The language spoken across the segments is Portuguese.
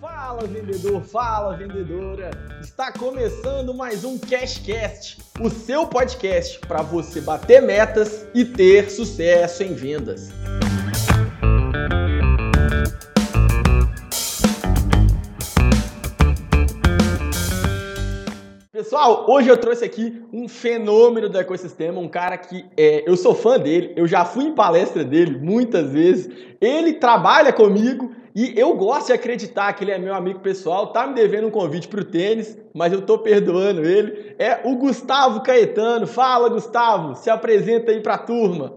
Fala vendedor, fala vendedora! Está começando mais um Cashcast, o seu podcast para você bater metas e ter sucesso em vendas. Pessoal, hoje eu trouxe aqui um fenômeno do ecossistema, um cara que é, eu sou fã dele, eu já fui em palestra dele muitas vezes, ele trabalha comigo e eu gosto de acreditar que ele é meu amigo pessoal, tá me devendo um convite para o tênis, mas eu tô perdoando ele. É o Gustavo Caetano. Fala, Gustavo, se apresenta aí para a turma.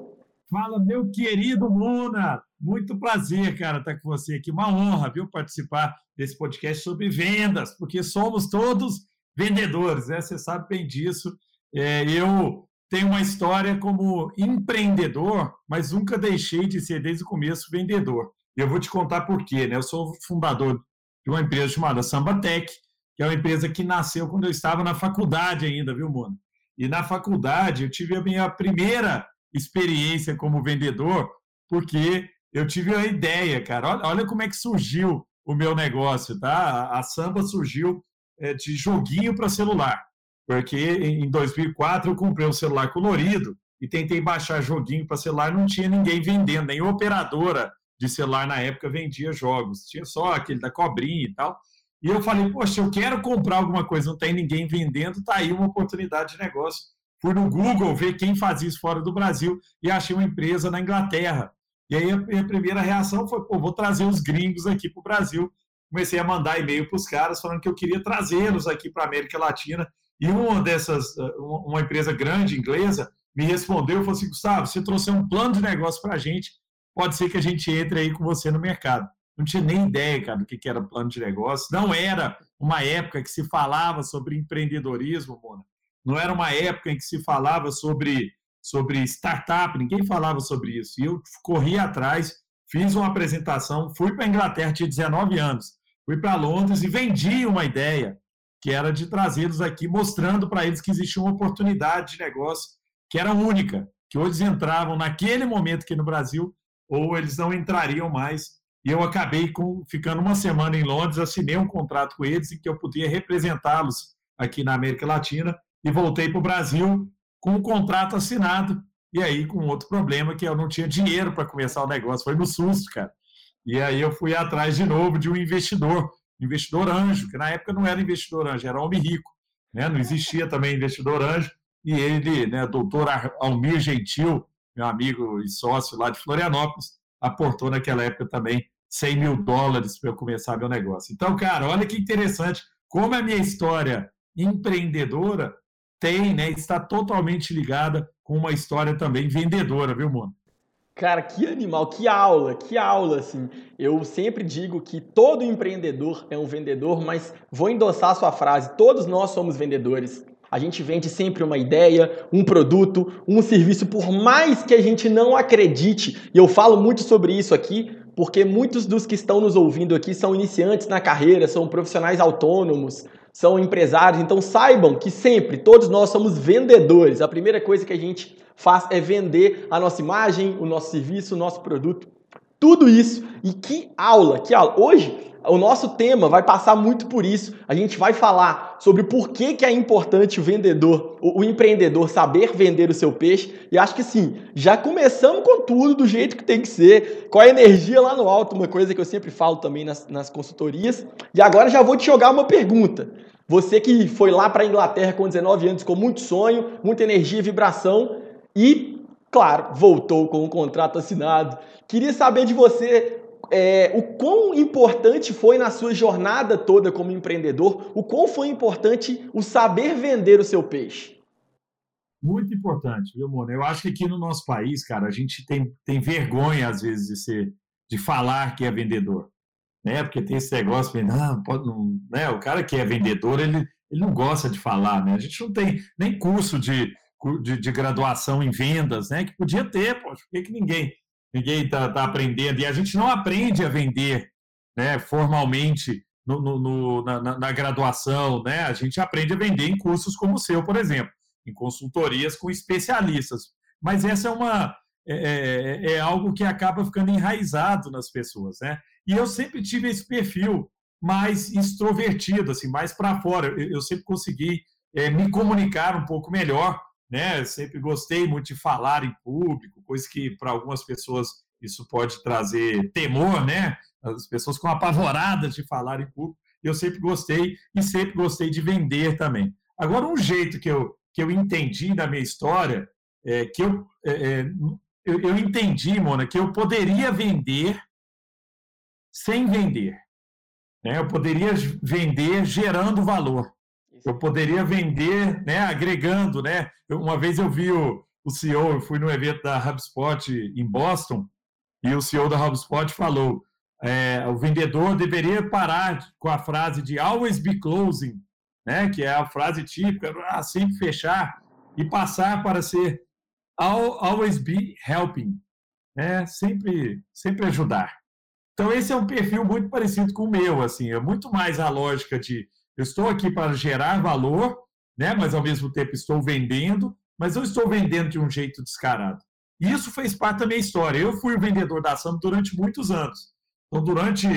Fala, meu querido Mona. Muito prazer, cara, estar com você aqui. Uma honra, viu, participar desse podcast sobre vendas, porque somos todos vendedores, né? Você sabe bem disso. É, eu tenho uma história como empreendedor, mas nunca deixei de ser, desde o começo, vendedor. Eu vou te contar por quê. Né? Eu sou fundador de uma empresa chamada Sambatec, que é uma empresa que nasceu quando eu estava na faculdade ainda, viu, Mona? E na faculdade eu tive a minha primeira experiência como vendedor, porque eu tive a ideia, cara. Olha, olha como é que surgiu o meu negócio, tá? A Samba surgiu é, de joguinho para celular, porque em 2004 eu comprei um celular colorido e tentei baixar joguinho para celular, não tinha ninguém vendendo, nem operadora de celular na época vendia jogos, tinha só aquele da cobrinha e tal. E eu falei, poxa, eu quero comprar alguma coisa, não tem ninguém vendendo, tá aí uma oportunidade de negócio. Fui no Google ver quem fazia isso fora do Brasil e achei uma empresa na Inglaterra. E aí a minha primeira reação foi, pô, vou trazer os gringos aqui para o Brasil comecei a mandar e-mail para os caras falando que eu queria trazê-los aqui para a América Latina. E uma dessas, uma empresa grande inglesa, me respondeu e falou assim: Gustavo, você trouxe um plano de negócio para a gente, pode ser que a gente entre aí com você no mercado. Não tinha nem ideia, cara, do que era plano de negócio. Não era uma época que se falava sobre empreendedorismo, Mona. Não era uma época em que se falava sobre, sobre startup, ninguém falava sobre isso. E eu corri atrás, fiz uma apresentação, fui para a Inglaterra, tinha 19 anos fui para Londres e vendi uma ideia que era de trazê-los aqui, mostrando para eles que existia uma oportunidade de negócio que era única, que eles entravam naquele momento aqui no Brasil, ou eles não entrariam mais. E eu acabei com, ficando uma semana em Londres, assinei um contrato com eles em que eu podia representá-los aqui na América Latina e voltei para o Brasil com o contrato assinado. E aí, com outro problema, que eu não tinha dinheiro para começar o negócio. Foi no susto, cara. E aí eu fui atrás de novo de um investidor, investidor anjo, que na época não era investidor anjo, era homem rico. Né? Não existia também investidor anjo. E ele, né, doutor Almir Gentil, meu amigo e sócio lá de Florianópolis, aportou naquela época também 100 mil dólares para eu começar meu negócio. Então, cara, olha que interessante como a minha história empreendedora tem, né, está totalmente ligada com uma história também vendedora, viu, Mono? Cara, que animal, que aula, que aula, assim. Eu sempre digo que todo empreendedor é um vendedor, mas vou endossar a sua frase: todos nós somos vendedores. A gente vende sempre uma ideia, um produto, um serviço, por mais que a gente não acredite, e eu falo muito sobre isso aqui, porque muitos dos que estão nos ouvindo aqui são iniciantes na carreira, são profissionais autônomos, são empresários, então saibam que sempre todos nós somos vendedores. A primeira coisa que a gente faz é vender a nossa imagem, o nosso serviço, o nosso produto. Tudo isso. E que aula, que aula. Hoje, o nosso tema vai passar muito por isso. A gente vai falar sobre por que, que é importante o vendedor, o, o, empreendedor saber vender o seu peixe. E acho que sim, já começamos com tudo do jeito que tem que ser, com a energia lá no alto, uma coisa que eu sempre falo também nas, nas consultorias. E agora já vou te jogar uma pergunta. Você que foi lá para a Inglaterra com 19 anos com muito sonho, muita energia e vibração, e, claro, voltou com um contrato assinado. Queria saber de você é, o quão importante foi na sua jornada toda como empreendedor, o quão foi importante o saber vender o seu peixe. Muito importante, viu, Mona? Eu acho que aqui no nosso país, cara, a gente tem, tem vergonha, às vezes, de, ser, de falar que é vendedor. Né? Porque tem esse negócio, não, pode, não, né? o cara que é vendedor, ele, ele não gosta de falar, né? A gente não tem nem curso de, de, de, graduação em vendas, né? Que podia ter, poxa, por que, que ninguém ninguém está tá aprendendo? E a gente não aprende a vender né, formalmente no, no, no na, na, graduação, né? A gente aprende a vender em cursos como o seu, por exemplo, em consultorias com especialistas. Mas essa é uma é, é, é algo que acaba ficando enraizado nas pessoas, né? E eu sempre tive esse perfil mais extrovertido, assim, mais para fora. Eu, eu, sempre consegui é, me comunicar um pouco melhor, né? Sempre gostei muito de falar em público, coisa que para algumas pessoas isso pode trazer temor, né? As pessoas ficam apavoradas de falar em público. Eu sempre gostei e sempre gostei de vender também. Agora, um jeito que eu, que eu entendi da minha história é que eu, é, é eu, eu entendi, Mona, que eu poderia vender sem vender. Né? Eu poderia vender gerando valor. Eu poderia vender né, agregando. Né? Uma vez eu vi o, o CEO, eu fui no evento da HubSpot em Boston, e o CEO da HubSpot falou: é, o vendedor deveria parar com a frase de always be closing, né, que é a frase típica, ah, sempre fechar, e passar para ser always be helping, né, sempre, sempre ajudar. Então, esse é um perfil muito parecido com o meu, assim, é muito mais a lógica de eu estou aqui para gerar valor, né, mas ao mesmo tempo estou vendendo, mas eu estou vendendo de um jeito descarado. Isso fez parte da minha história. Eu fui o vendedor da Samba durante muitos anos. Então, durante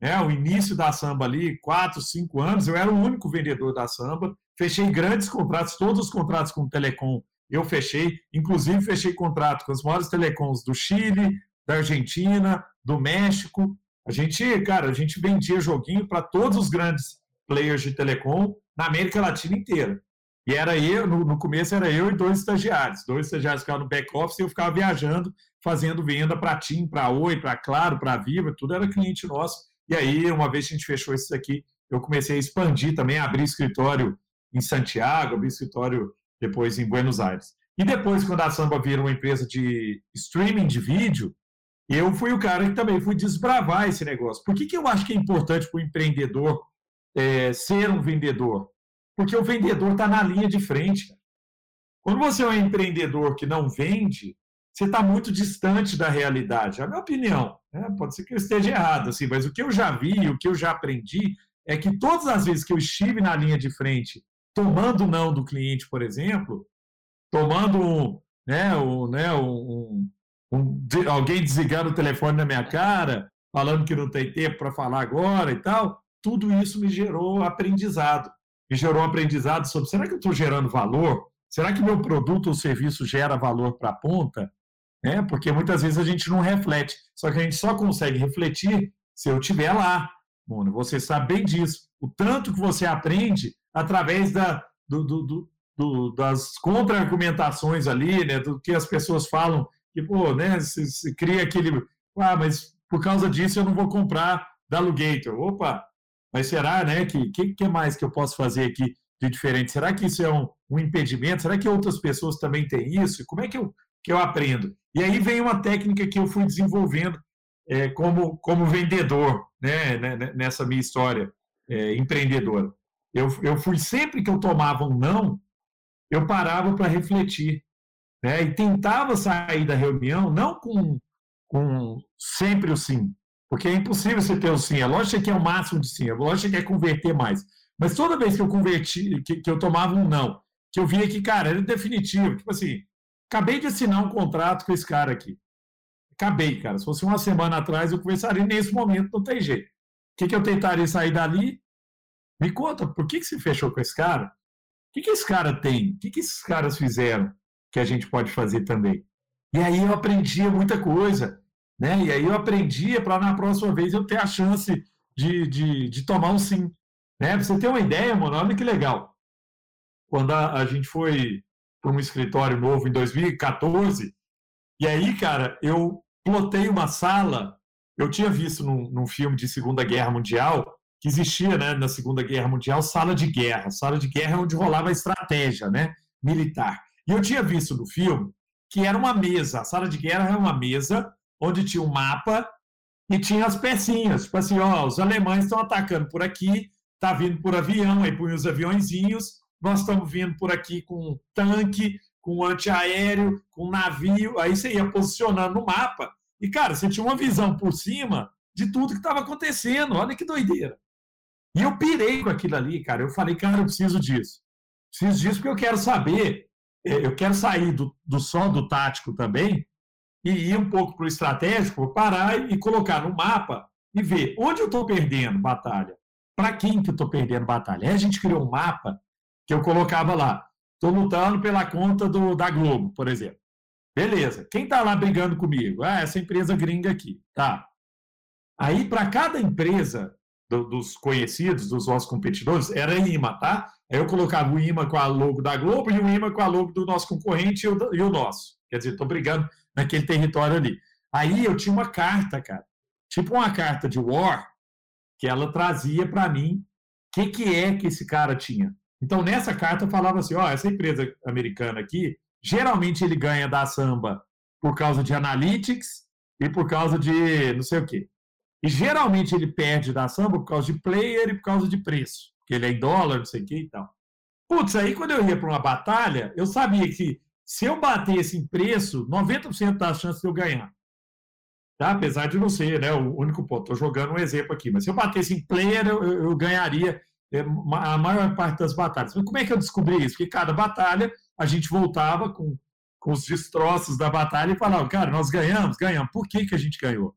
né, o início da Samba ali, quatro, cinco anos, eu era o único vendedor da Samba. Fechei grandes contratos, todos os contratos com o Telecom eu fechei. Inclusive, fechei contrato com as maiores telecoms do Chile, da Argentina, do México. A gente, cara, a gente vendia joguinho para todos os grandes players de telecom na América Latina inteira. E era eu, no, no, começo era eu e dois estagiários. Dois estagiários ficavam no back-office e eu ficava viajando, fazendo venda para TIM, para Oi, para Claro, para Viva, tudo era cliente nosso. E aí, uma vez que a gente fechou isso aqui, eu comecei a expandir também, a abrir escritório em Santiago, abrir escritório depois em Buenos Aires. E depois, quando a Samba vira uma empresa de streaming de vídeo, eu fui o cara que também fui desbravar esse negócio. Por que, que eu acho que é importante para o empreendedor é, ser um vendedor? Porque o vendedor está na linha de frente. Quando você é um empreendedor que não vende, você está muito distante da realidade. É a minha opinião. Né? Pode ser que eu esteja errado, assim, mas o que eu já vi, o que eu já aprendi, é que todas as vezes que eu estive na linha de frente, tomando não do cliente, por exemplo, tomando um, né, um, né, um, um, alguém desligando o telefone na minha cara, falando que não tem tempo para falar agora e tal, tudo isso me gerou aprendizado me gerou aprendizado sobre será que eu estou gerando valor? Será que meu produto ou serviço gera valor para a ponta? É, porque muitas vezes a gente não reflete. Só que a gente só consegue refletir se eu estiver lá. Mano, você sabe bem disso. O tanto que você aprende através da, do, do, do, das contra-argumentações ali, né, do que as pessoas falam, que, pô, né, se, se cria aquele. Ah, mas por causa disso eu não vou comprar da Lugator. Opa, mas será, né, que que, que mais que eu posso fazer aqui de diferente? Será que isso é um, um impedimento? Será que outras pessoas também têm isso? Como é que eu, que eu aprendo? E aí vem uma técnica que eu fui desenvolvendo é, como, como vendedor, né, né, né nessa minha história é, empreendedora. Eu, eu fui sempre que eu tomava um não, eu parava para refletir, né, e tentava sair da reunião não com, com sempre o sim, porque é impossível você ter o sim. A lógica é que é o máximo de sim. A lógica é converter mais. Mas toda vez que eu converti, que, que eu tomava um não, que eu via que, cara, era definitivo. Tipo assim, acabei de assinar um contrato com esse cara aqui. Acabei, cara. Se fosse uma semana atrás, eu conversaria nesse momento, não tem jeito. O que, que eu tentaria sair dali? Me conta, por que, que você fechou com esse cara? O que, que esse cara tem? O que, que esses caras fizeram que a gente pode fazer também? E aí eu aprendia muita coisa. Né? E aí eu aprendia para na próxima vez eu ter a chance de, de, de tomar um sim. Né? Você ter uma ideia, mano, olha que legal. Quando a, a gente foi para um escritório novo em 2014, e aí, cara, eu plotei uma sala. Eu tinha visto num, num filme de Segunda Guerra Mundial que existia, né, na Segunda Guerra Mundial, sala de guerra. Sala de guerra é onde rolava a estratégia, né, militar. E eu tinha visto no filme que era uma mesa. A sala de guerra é uma mesa onde tinha um mapa e tinha as pecinhas, tipo assim, ó, os alemães estão atacando por aqui, tá vindo por avião, aí põe os aviãozinhos, nós estamos vindo por aqui com tanque, com antiaéreo, com navio, aí você ia posicionando no mapa, e, cara, você tinha uma visão por cima de tudo que estava acontecendo, olha que doideira. E eu pirei com aquilo ali, cara, eu falei, cara, eu preciso disso. Preciso disso porque eu quero saber, eh, eu quero sair do, do só do tático também, e ir um pouco para o estratégico, parar e colocar no mapa e ver onde eu estou perdendo batalha, para quem que eu estou perdendo batalha? Aí a gente criou um mapa que eu colocava lá. Estou lutando pela conta do, da Globo, por exemplo. Beleza. Quem está lá brigando comigo? Ah, essa empresa gringa aqui. Tá. Aí, para cada empresa do, dos conhecidos, dos nossos competidores, era imã, tá? Aí eu colocava o imã com a logo da Globo e o imã com a logo do nosso concorrente e o, e o nosso. Quer dizer, estou brigando naquele território ali. Aí eu tinha uma carta, cara. Tipo uma carta de War, que ela trazia para mim o que, que é que esse cara tinha. Então, nessa carta falava assim: ó, essa empresa americana aqui, geralmente ele ganha da samba por causa de analytics e por causa de não sei o quê. E geralmente ele perde da samba por causa de player e por causa de preço, porque ele é em dólar, não sei o quê e tal. Putz, aí quando eu ia para uma batalha, eu sabia que se eu batesse em preço, 90% das chances de eu ganhar. Tá? Apesar de não ser né, o único ponto. Estou jogando um exemplo aqui. Mas se eu batesse em player, eu, eu ganharia é, a maior parte das batalhas. Mas como é que eu descobri isso? Porque cada batalha a gente voltava com, com os destroços da batalha e falava, cara, nós ganhamos, ganhamos. Por que, que a gente ganhou?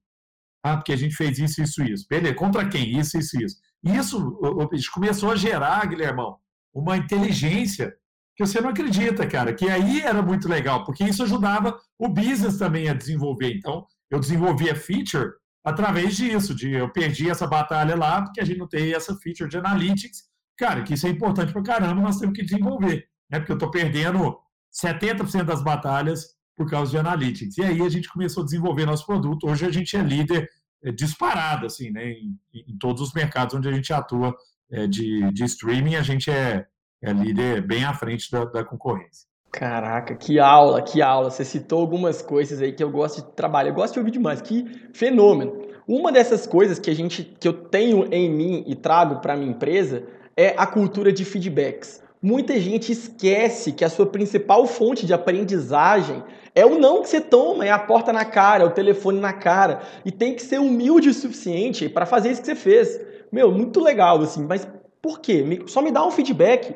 Ah, porque a gente fez isso, isso, isso. Beleza, contra quem? Isso, isso, isso. Isso gente começou a gerar, Guilhermão, uma inteligência que você não acredita, cara, que aí era muito legal, porque isso ajudava o business também a desenvolver. Então, eu desenvolvia feature através disso, de eu perdi essa batalha lá, porque a gente não tem essa feature de analytics. Cara, que isso é importante para caramba, nós temos que desenvolver, né? Porque eu estou perdendo 70% das batalhas por causa de analytics. E aí a gente começou a desenvolver nosso produto. Hoje a gente é líder é, disparado, assim, né? Em, em, todos os mercados onde a gente atua é, de, de streaming, a gente é, é líder bem à frente da, da concorrência. Caraca, que aula, que aula. Você citou algumas coisas aí que eu gosto de trabalhar, eu gosto de ouvir demais. Que fenômeno. Uma dessas coisas que a gente que eu tenho em mim e trago para minha empresa é a cultura de feedbacks. Muita gente esquece que a sua principal fonte de aprendizagem é o não que você toma, é a porta na cara, é o telefone na cara. E tem que ser humilde o suficiente para fazer isso que você fez. Meu, muito legal, assim, mas por quê? Só me dá um feedback.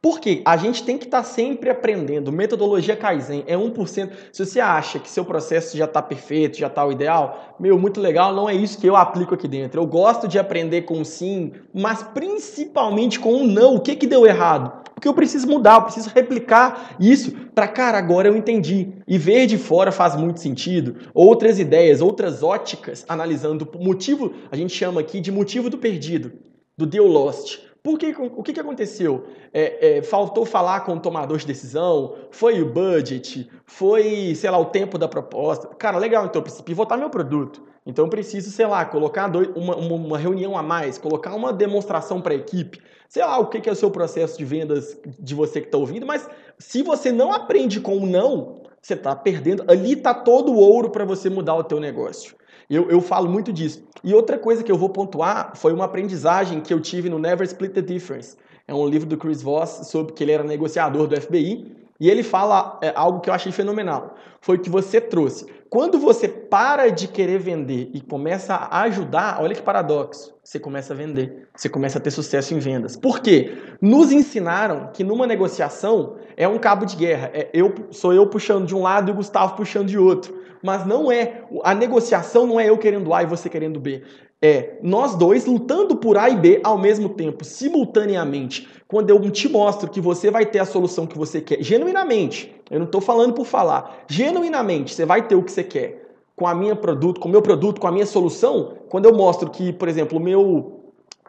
Porque a gente tem que estar tá sempre aprendendo. Metodologia Kaizen é 1%. Se você acha que seu processo já está perfeito, já está o ideal, meu, muito legal, não é isso que eu aplico aqui dentro. Eu gosto de aprender com sim, mas principalmente com um não. O que, que deu errado? Porque eu preciso mudar, eu preciso replicar isso para, cara, agora eu entendi. E ver de fora faz muito sentido. Outras ideias, outras óticas, analisando o motivo, a gente chama aqui de motivo do perdido, do deal lost. Por que, o que, que aconteceu? É, é, faltou falar com o tomador de decisão? Foi o budget? Foi, sei lá, o tempo da proposta? Cara, legal, então eu preciso pivotar meu produto. Então eu preciso, sei lá, colocar dois, uma, uma, reunião a mais, colocar uma demonstração para a equipe. Sei lá o que, que é o seu processo de vendas de você que está ouvindo, mas se você não aprende com o não, você está perdendo. Ali está todo o ouro para você mudar o teu negócio. Eu, eu falo muito disso. E outra coisa que eu vou pontuar foi uma aprendizagem que eu tive no Never Split the Difference. É um livro do Chris Voss sobre que ele era negociador do FBI e ele fala é, algo que eu achei fenomenal. Foi o que você trouxe. Quando você para de querer vender e começa a ajudar, olha que paradoxo. Você começa a vender, você começa a ter sucesso em vendas. Por quê? Nos ensinaram que numa negociação é um cabo de guerra. É eu sou eu puxando de um lado e o Gustavo puxando de outro mas não é. A negociação não é eu querendo A e você querendo B. É nós dois lutando por A e B ao mesmo tempo, simultaneamente. Quando eu te mostro que você vai ter a solução que você quer, genuinamente, eu não estou falando por falar, genuinamente você vai ter o que você quer com a minha produto, com o meu produto, com a minha solução, quando eu mostro que, por exemplo, o meu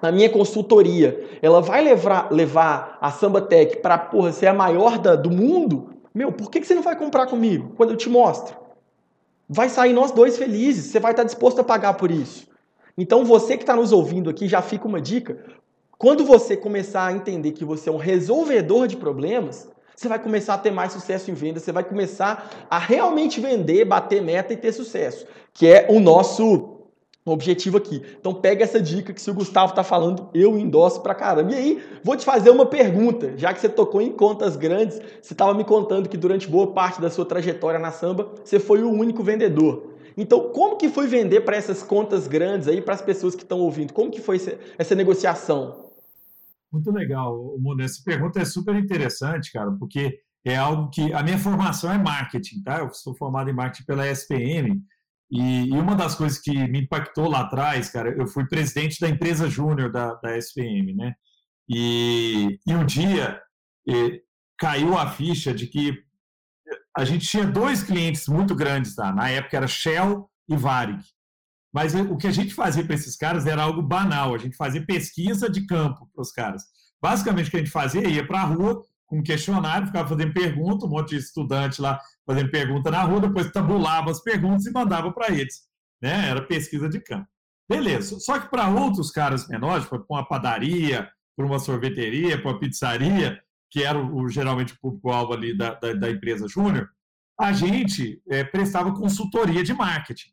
a minha consultoria, ela vai levar, levar a Samba Tech para porra, ser a maior da, do mundo, meu, por que, que você não vai comprar comigo quando eu te mostro? vai sair nós dois felizes. Você vai estar disposto a pagar por isso. Então, você que está nos ouvindo aqui, já fica uma dica. Quando você começar a entender que você é um resolvedor de problemas, você vai começar a ter mais sucesso em venda, você vai começar a realmente vender, bater meta e ter sucesso, que é o nosso objetivo aqui. Então pega essa dica que se o Gustavo está falando, eu endosso pra caramba. E aí, vou te fazer uma pergunta, já que você tocou em contas grandes, você estava me contando que durante boa parte da sua trajetória na samba, você foi o único vendedor. Então, como que foi vender para essas contas grandes aí, para as pessoas que estão ouvindo? Como que foi essa negociação? Muito legal, Mona. Essa pergunta é super interessante, cara, porque é algo que a minha formação é marketing, tá? Eu sou formado em marketing pela SPM E, uma das coisas que me impactou lá atrás, cara, eu fui presidente da empresa júnior da, da SPM, né? E, e um dia e, caiu a ficha de que a gente tinha dois clientes muito grandes lá. Na época era Shell e Varig. Mas o que a gente fazia para esses caras era algo banal. A gente fazia pesquisa de campo para os caras. Basicamente, o que a gente fazia ia para a rua com um questionário, ficava fazendo pergunta, um monte de estudante lá fazendo pergunta na rua, depois tabulava as perguntas e mandava para eles. Né? Era pesquisa de campo. Beleza. Só que para outros caras menores, para uma padaria, para uma sorveteria, para uma pizzaria, que era o, geralmente o público-alvo ali da, da, da, empresa júnior, a gente é, prestava consultoria de marketing.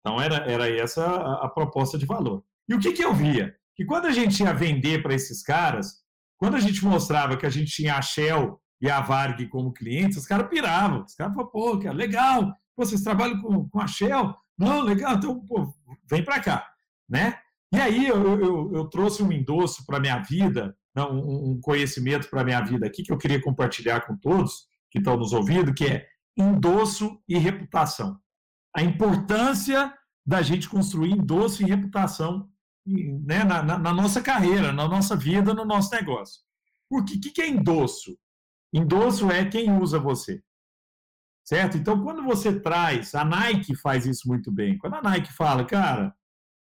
Então, era, era essa a, a proposta de valor. E o que, que eu via? Que quando a gente ia vender para esses caras, quando a gente mostrava que a gente tinha a Shell e a Varg como clientes, os caras piravam. Os caras falavam, pô, cara, legal, pô, vocês trabalham com, com a Shell? Não, legal, então, pô, vem para cá, né? E aí eu, eu, eu trouxe um endosso para minha vida, um, um conhecimento para a minha vida aqui, que eu queria compartilhar com todos que estão nos ouvindo, que é endosso e reputação. A importância da gente construir endosso e reputação né, na, na, na, nossa carreira, na nossa vida, no nosso negócio. Porque o que, que é endosso? Endosso é quem usa você. Certo? Então, quando você traz, a Nike faz isso muito bem. Quando a Nike fala, cara,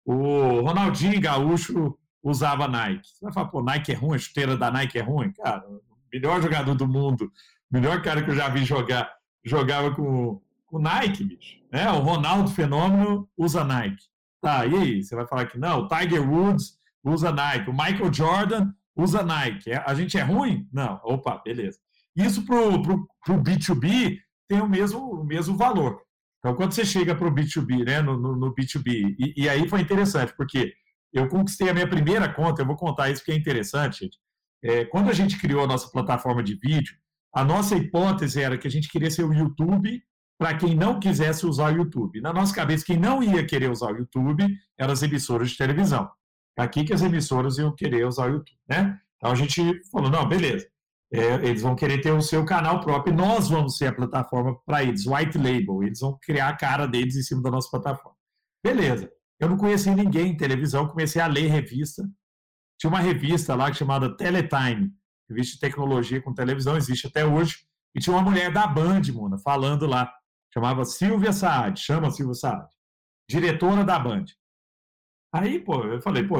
o Ronaldinho Gaúcho usava Nike. Você vai falar, pô, Nike é ruim, a chuteira da Nike é ruim? Cara, o melhor jogador do mundo, o melhor cara que eu já vi jogar, jogava com, com Nike, bicho. Né? O Ronaldo Fenômeno usa Nike. Tá, e aí? Você vai falar que não, o Tiger Woods usa Nike, o Michael Jordan usa Nike. É, a gente é ruim? Não. Opa, beleza. Isso para o B2B tem o mesmo, o mesmo valor. Então, quando você chega para o B2B, né, no, no, no B2B, e, e, aí foi interessante, porque eu conquistei a minha primeira conta, eu vou contar isso porque é interessante. É, quando a gente criou a nossa plataforma de vídeo, a nossa hipótese era que a gente queria ser o YouTube para quem não quisesse usar o YouTube. Na nossa cabeça, quem não ia querer usar o YouTube eram as emissoras de televisão. Aqui que as emissoras iam querer usar o YouTube, né? Então a gente falou, não, beleza. É, eles vão querer ter o seu canal próprio, nós vamos ser a plataforma para eles, white label, eles vão criar a cara deles em cima da nossa plataforma. Beleza. Eu não conhecia ninguém em televisão, comecei a ler revista. Tinha uma revista lá chamada Teletime, revista de tecnologia com televisão, existe até hoje. E tinha uma mulher da Band, Mona, falando lá. Chamava Silvia Saad, chama Silvia Saad, diretora da Band. Aí, pô, eu falei, pô,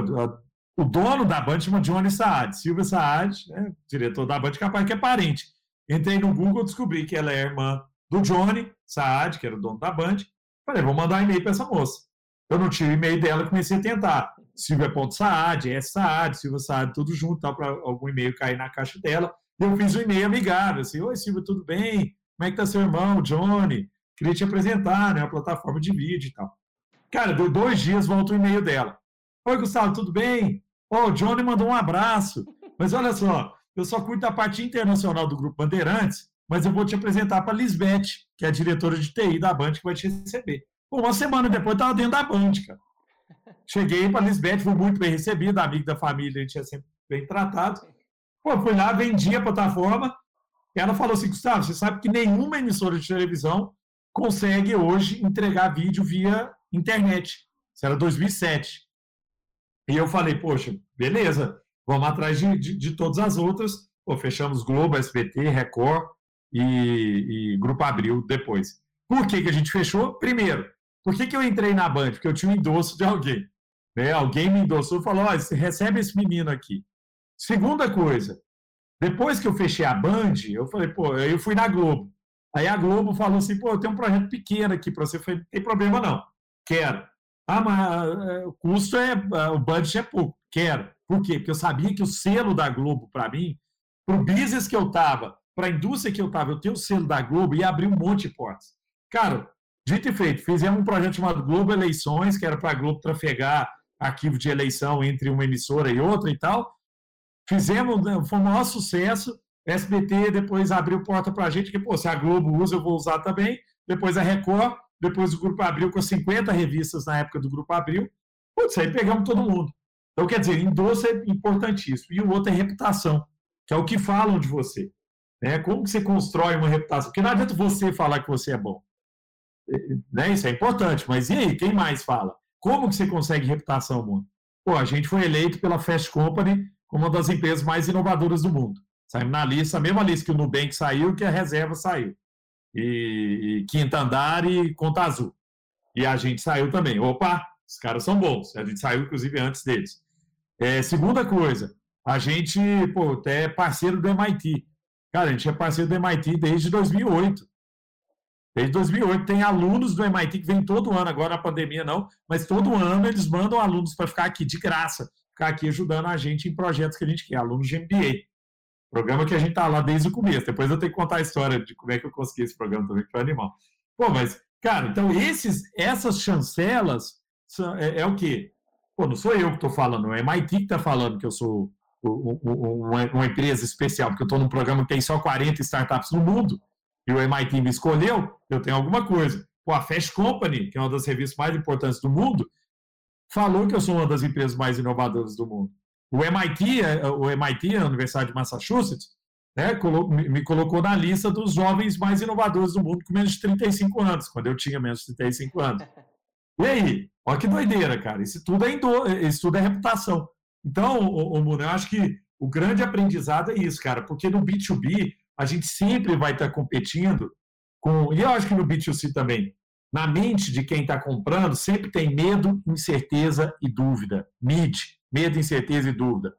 o dono da Band chama Johnny Saad, Silvia Saad, né, diretor da Band, capaz que é parente. Entrei no Google, descobri que ela é irmã do Johnny Saad, que era o dono da Band. Falei, vou mandar um e-mail para essa moça. Eu não tinha o e-mail dela, comecei a tentar. Silvia.saad, S. Saad, Silvia Saad, tudo junto, para algum e-mail cair na caixa dela. E eu fiz um e-mail amigável, assim, Oi, Silvia, tudo bem? Como é que tá seu irmão, Johnny? Queria te apresentar, né, a plataforma de vídeo e tal. Cara, deu dois dias, volta o e-mail dela. Oi, Gustavo, tudo bem? Oh, o Johnny mandou um abraço. Mas olha só, eu só cuido da parte internacional do Grupo Bandeirantes, mas eu vou te apresentar para a Lisbeth, que é a diretora de TI da Band, que vai te receber. Uma semana depois estava dentro da Band, cara. Cheguei para a Lisbeth, fui muito bem recebido, amigo da família, a gente é sempre bem tratado. Pô, fui lá, vendi a plataforma. Ela falou assim, Gustavo, você sabe que nenhuma emissora de televisão consegue hoje entregar vídeo via internet. Isso era 2007. E eu falei, poxa, beleza, vamos atrás de, de, de todas as outras. Pô, fechamos Globo, SBT, Record e, e, Grupo Abril depois. Por que, que a gente fechou? Primeiro, por que, que eu entrei na Band? Porque eu tinha um endosso de alguém. Né? Alguém me endossou e falou: oh, recebe esse menino aqui. Segunda coisa, depois que eu fechei a Band, eu falei, pô, eu fui na Globo. Aí a Globo falou assim: pô, eu tenho um projeto pequeno aqui para você. Eu falei, não tem problema não, quero. Ah, mas é, o custo é. é o budget é pouco. Quero. Por quê? Porque eu sabia que o selo da Globo, para mim, para o business que eu estava, para a indústria que eu estava, eu tenho o selo da Globo e abrir um monte de portas. Cara, dito e feito, fizemos um projeto chamado Globo Eleições, que era para a Globo trafegar arquivo de eleição entre uma emissora e outra e tal. Fizemos, né, foi um maior sucesso. SBT depois abriu porta para a gente, que, pô, se a Globo usa, eu vou usar também. Depois a Record depois o Grupo Abril com 50 revistas na época do Grupo Abril. Putz, aí pegamos todo mundo. Então, quer dizer, endosso é importantíssimo. E o outro é reputação, que é o que falam de você. Né? Como que você constrói uma reputação? Porque não adianta você falar que você é bom. Né, isso é importante, mas e aí, quem mais fala? Como que você consegue reputação, mundo? Pô, a gente foi eleito pela Fast Company como uma das empresas mais inovadoras do mundo. Saímos na lista, a mesma lista que o Nubank saiu, que a reserva saiu. E, e Quinta Andar e Conta Azul. E a gente saiu também. Opa, os caras são bons. A gente saiu, inclusive, antes deles. É, segunda coisa, a gente pô, é parceiro do MIT. Cara, a gente é parceiro do MIT desde 2008. Desde 2008 tem alunos do MIT que vêm todo ano, agora na pandemia não, mas todo ano eles mandam alunos para ficar aqui de graça, ficar aqui ajudando a gente em projetos que a gente quer, alunos de MBA. Programa que a gente está lá desde o começo. Depois eu tenho que contar a história de como é que eu consegui esse programa também, que foi animal. Pô, mas, cara, então esses, essas chancelas são, é, é, o quê? Pô, não sou eu que estou falando, é o MIT que está falando que eu sou uma, uma empresa especial, porque eu estou num programa que tem só 40 startups no mundo e o MIT me escolheu, eu tenho alguma coisa. Pô, a Fast Company, que é uma das revistas mais importantes do mundo, falou que eu sou uma das empresas mais inovadoras do mundo. O MIT, é, o MIT, a Universidade de Massachusetts, né, me colocou na lista dos jovens mais inovadores do mundo com menos de 35 anos, quando eu tinha menos de 35 anos. E aí? Olha que doideira, cara. Isso tudo é, indo, isso tudo é reputação. Então, o, o eu acho que o grande aprendizado é isso, cara, porque no B2B a gente sempre vai estar competindo com. E eu acho que no B2C também. Na mente de quem está comprando, sempre tem medo, incerteza e dúvida. MID, medo, incerteza e dúvida.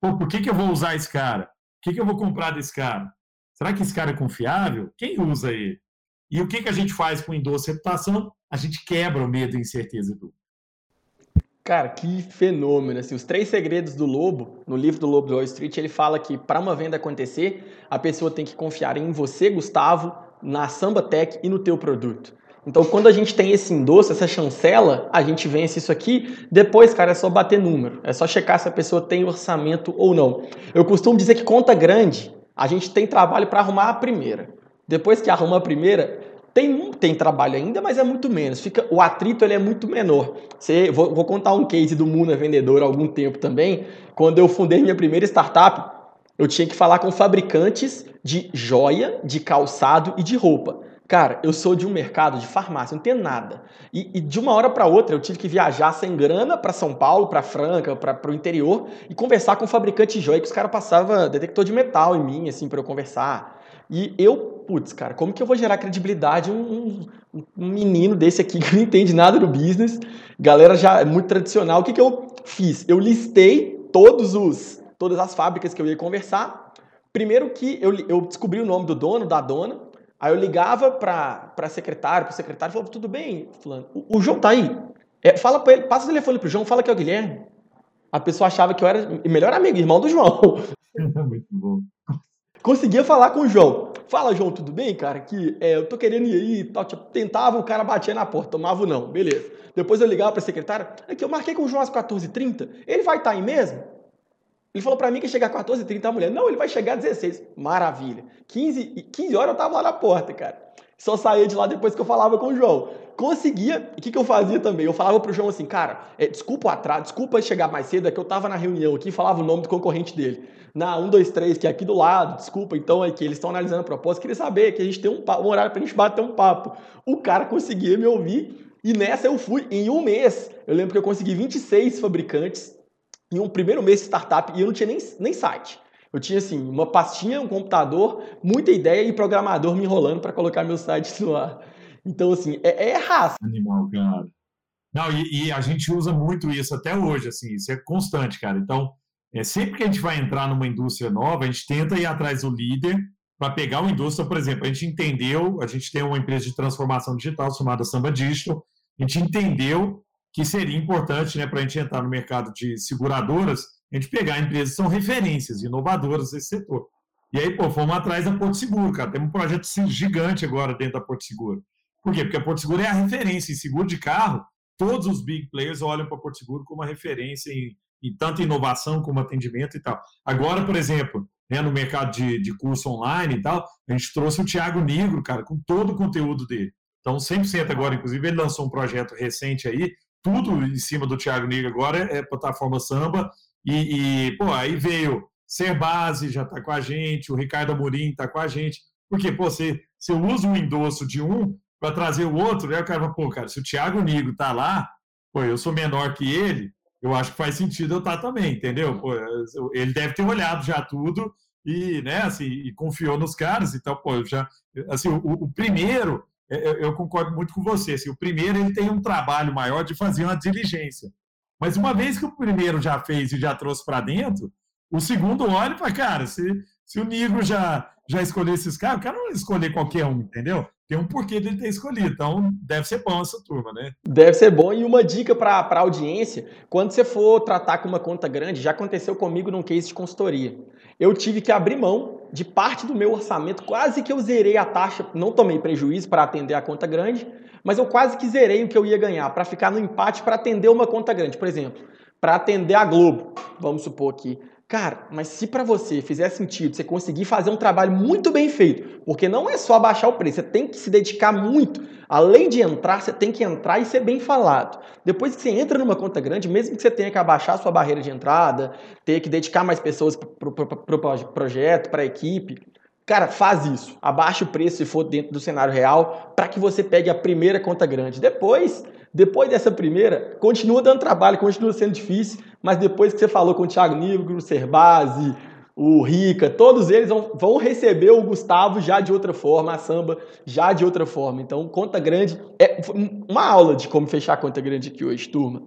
Pô, por que, que eu vou usar esse cara? O que, que eu vou comprar desse cara? Será que esse cara é confiável? Quem usa ele? E o que, que a gente faz com o endosso reputação? A gente quebra o medo, incerteza e dúvida. Cara, que fenômeno. Assim, os três segredos do lobo, no livro do Lobo do Wall Street, ele fala que para uma venda acontecer, a pessoa tem que confiar em você, Gustavo, na Samba Tech e no teu produto. Então, quando a gente tem esse endosso, essa chancela, a gente vence isso aqui. Depois, cara, é só bater número. É só checar se a pessoa tem orçamento ou não. Eu costumo dizer que conta grande, a gente tem trabalho para arrumar a primeira. Depois que arruma a primeira, tem, tem trabalho ainda, mas é muito menos. Fica, o atrito ele é muito menor. Você, vou, vou contar um case do Muna Vendedor há algum tempo também. Quando eu fundei minha primeira startup, eu tinha que falar com fabricantes de joia, de calçado e de roupa. Cara, eu sou de um mercado de farmácia, não tenho nada. E, e de uma hora para outra eu tive que viajar sem grana para São Paulo, para Franca, para o interior e conversar com fabricante de joia que os caras passavam detector de metal em mim, assim, para eu conversar. E eu, putz, cara, como que eu vou gerar credibilidade um, um, um, menino desse aqui que não entende nada do business, galera já é muito tradicional. O que, que eu fiz? Eu listei todos os, todas as fábricas que eu ia conversar. Primeiro que eu, eu descobri o nome do dono, da dona, aí eu ligava para a secretária, para o secretário, e falava, tudo bem, fulano, o, o João tá aí? É, fala para ele, passa o telefone pro João, fala que é o Guilherme. A pessoa achava que eu era melhor amigo, irmão do João. Muito bom conseguia falar com o João. Fala, João, tudo bem, cara? Que é, eu tô querendo ir aí e tal. Tipo, tentava, o cara batia na porta, tomava não. Beleza. Depois eu ligava pra secretária. Aqui, eu marquei com o João às 14h30. Ele vai estar tá aí mesmo? Ele falou para mim que ia chegar às 14h30 a mulher. Não, ele vai chegar às 16 Maravilha. 15, 15 horas eu tava lá na porta, cara. Só saía de lá depois que eu falava com o João. Conseguia. O que, que eu fazia também? Eu falava pro João assim, cara, é, desculpa o atraso, desculpa chegar mais cedo, é que eu tava na reunião aqui e falava o nome do concorrente dele na 1, 2, 3, que é aqui do lado, desculpa, então é que eles estão analisando a proposta, queria saber que a gente tem um, um horário para a gente bater um papo. O cara conseguia me ouvir e nessa eu fui, em um mês, eu lembro que eu consegui 26 fabricantes em um primeiro mês de startup e eu não tinha nem, nem site. Eu tinha assim, uma pastinha, um computador, muita ideia e programador me enrolando para colocar meu site no ar. Então, assim, é, é raça. Animal, cara. Não, e, e, a gente usa muito isso até hoje, assim, isso é constante, cara. Então, é, sempre que a gente vai entrar numa indústria nova, a gente tenta ir atrás do líder para pegar uma indústria, por exemplo, a gente entendeu, a gente tem uma empresa de transformação digital chamada Samba Digital, a gente entendeu que seria importante né, para a gente entrar no mercado de seguradoras, a gente pegar empresas que são referências, inovadoras nesse setor. E aí, pô, fomos atrás da Porto Seguro, cara. Temos um projeto gigante agora dentro da Porto Seguro. Por quê? Porque a Porto Seguro é a referência em seguro de carro. Todos os big players olham para a Porto Seguro como uma referência em e tanto inovação como atendimento e tal. Agora, por exemplo, né, no mercado de, de curso online e tal, a gente trouxe o Tiago Negro, cara, com todo o conteúdo dele. Então, 100% agora, inclusive, ele lançou um projeto recente aí, tudo em cima do Tiago Negro agora é plataforma samba, e, e, pô, aí veio Ser Base, já está com a gente, o Ricardo Amorim está com a gente, porque, pô, você, você usa o endosso de um para trazer o outro, né? O cara fala, pô, cara, se o Thiago Nigo tá lá, pô, eu sou menor que ele, eu acho que faz sentido eu estar tá também, entendeu? Pô, ele deve ter olhado já tudo e, né, assim, e confiou nos caras, então, pô, já, assim, o, o primeiro, eu, eu, concordo muito com você, assim, o primeiro ele tem um trabalho maior de fazer uma diligência, mas uma vez que o primeiro já fez e já trouxe para dentro, o segundo olha fala, cara, se, se o Negro já, já escolheu esses caras, o cara não escolher qualquer um, entendeu? Tem um porquê dele ter escolhido. Então, deve ser bom essa turma, né? Deve ser bom. E uma dica para a audiência: quando você for tratar com uma conta grande, já aconteceu comigo num case de consultoria. Eu tive que abrir mão de parte do meu orçamento, quase que eu zerei a taxa, não tomei prejuízo para atender a conta grande, mas eu quase que zerei o que eu ia ganhar para ficar no empate para atender uma conta grande. Por exemplo, para atender a Globo, vamos supor aqui. Cara, mas se para você fizer sentido, você conseguir fazer um trabalho muito bem feito, porque não é só baixar o preço, você tem que se dedicar muito. Além de entrar, você tem que entrar e ser bem falado. Depois que você entra numa conta grande, mesmo que você tenha que abaixar a sua barreira de entrada, ter que dedicar mais pessoas para o pro, pro projeto, para a equipe, Cara, faz isso. Abaixa o preço se for dentro do cenário real, para que você pegue a primeira conta grande. Depois, depois dessa primeira, continua dando trabalho, continua sendo difícil, mas depois que você falou com o Thiago Nigro, o Cerbasi, o Rica, todos eles vão, vão, receber o Gustavo já de outra forma, a samba já de outra forma. Então, conta grande é uma aula de como fechar conta grande aqui hoje, turma.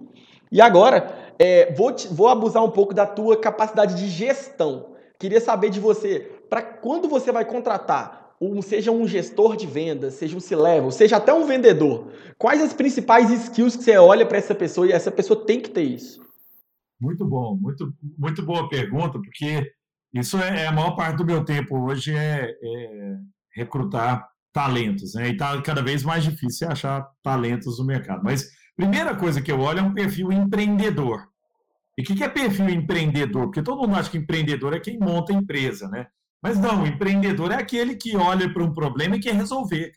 E agora, é, vou, te, vou abusar um pouco da tua capacidade de gestão. Queria saber de você, para quando você vai contratar um, seja um gestor de vendas, seja um C-level, seja até um vendedor, quais as principais skills que você olha para essa pessoa e essa pessoa tem que ter isso? Muito bom, muito, muito boa pergunta, porque isso é, é a maior parte do meu tempo hoje é, é recrutar talentos, né? E está cada vez mais difícil achar talentos no mercado. Mas primeira coisa que eu olho é um perfil empreendedor. E o que, que é perfil empreendedor? Porque todo mundo acha que empreendedor é quem monta a empresa, né? Mas não, o empreendedor é aquele que olha para um problema e quer resolver.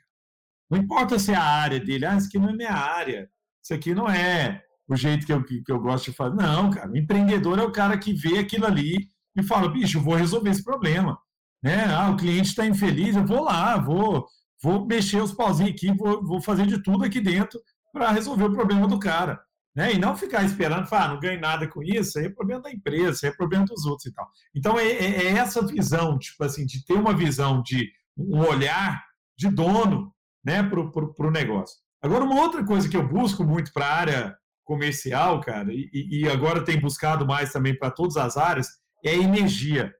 Não importa se é a área dele, ah, isso aqui não é minha área, isso aqui não é o jeito que eu, que eu gosto de fazer. Não, cara, o empreendedor é o cara que vê aquilo ali e fala, bicho, vou resolver esse problema. Né? Ah, o cliente está infeliz, eu vou lá, vou, vou mexer os pauzinhos aqui, vou, vou fazer de tudo aqui dentro para resolver o problema do cara. Né? E não ficar esperando, falar, ah, não ganho nada com isso, aí é problema da empresa, aí é problema dos outros e tal. Então, é, é, é essa visão, tipo assim, de ter uma visão de um olhar de dono né, para o negócio. Agora, uma outra coisa que eu busco muito para a área comercial, cara, e, e, agora tem buscado mais também para todas as áreas, é energia,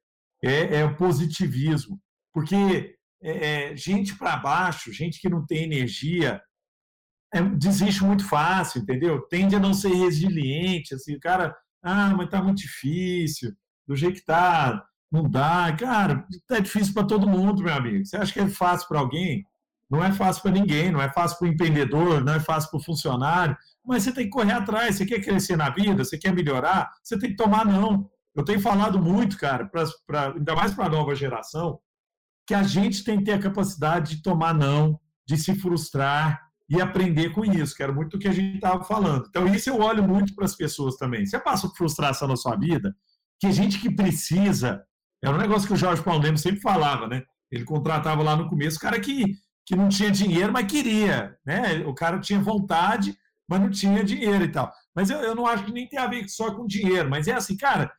é, é o positivismo. Porque é, é gente para baixo, gente que não tem energia, é, desiste muito fácil, entendeu? Tende a não ser resiliente, assim, o cara, ah, mas tá muito difícil, do jeito que tá, não dá. Cara, tá difícil para todo mundo, meu amigo. Você acha que é fácil para alguém? Não é fácil para ninguém, não é fácil para o empreendedor, não é fácil para o funcionário, mas você tem que correr atrás. Você quer crescer na vida, você quer melhorar, você tem que tomar não. Eu tenho falado muito, cara, pra, pra ainda mais para a nova geração, que a gente tem que ter a capacidade de tomar não, de se frustrar, e aprender com isso, que era muito o que a gente estava falando. Então, isso eu olho muito para as pessoas também. Você passa por frustração na sua vida, que gente que precisa, é um negócio que o Jorge Paulo Lemos sempre falava, né? Ele contratava lá no começo o cara que, que não tinha dinheiro, mas queria, né? O cara tinha vontade, mas não tinha dinheiro e tal. Mas eu, eu não acho que nem tem a ver só com dinheiro, mas é assim, cara,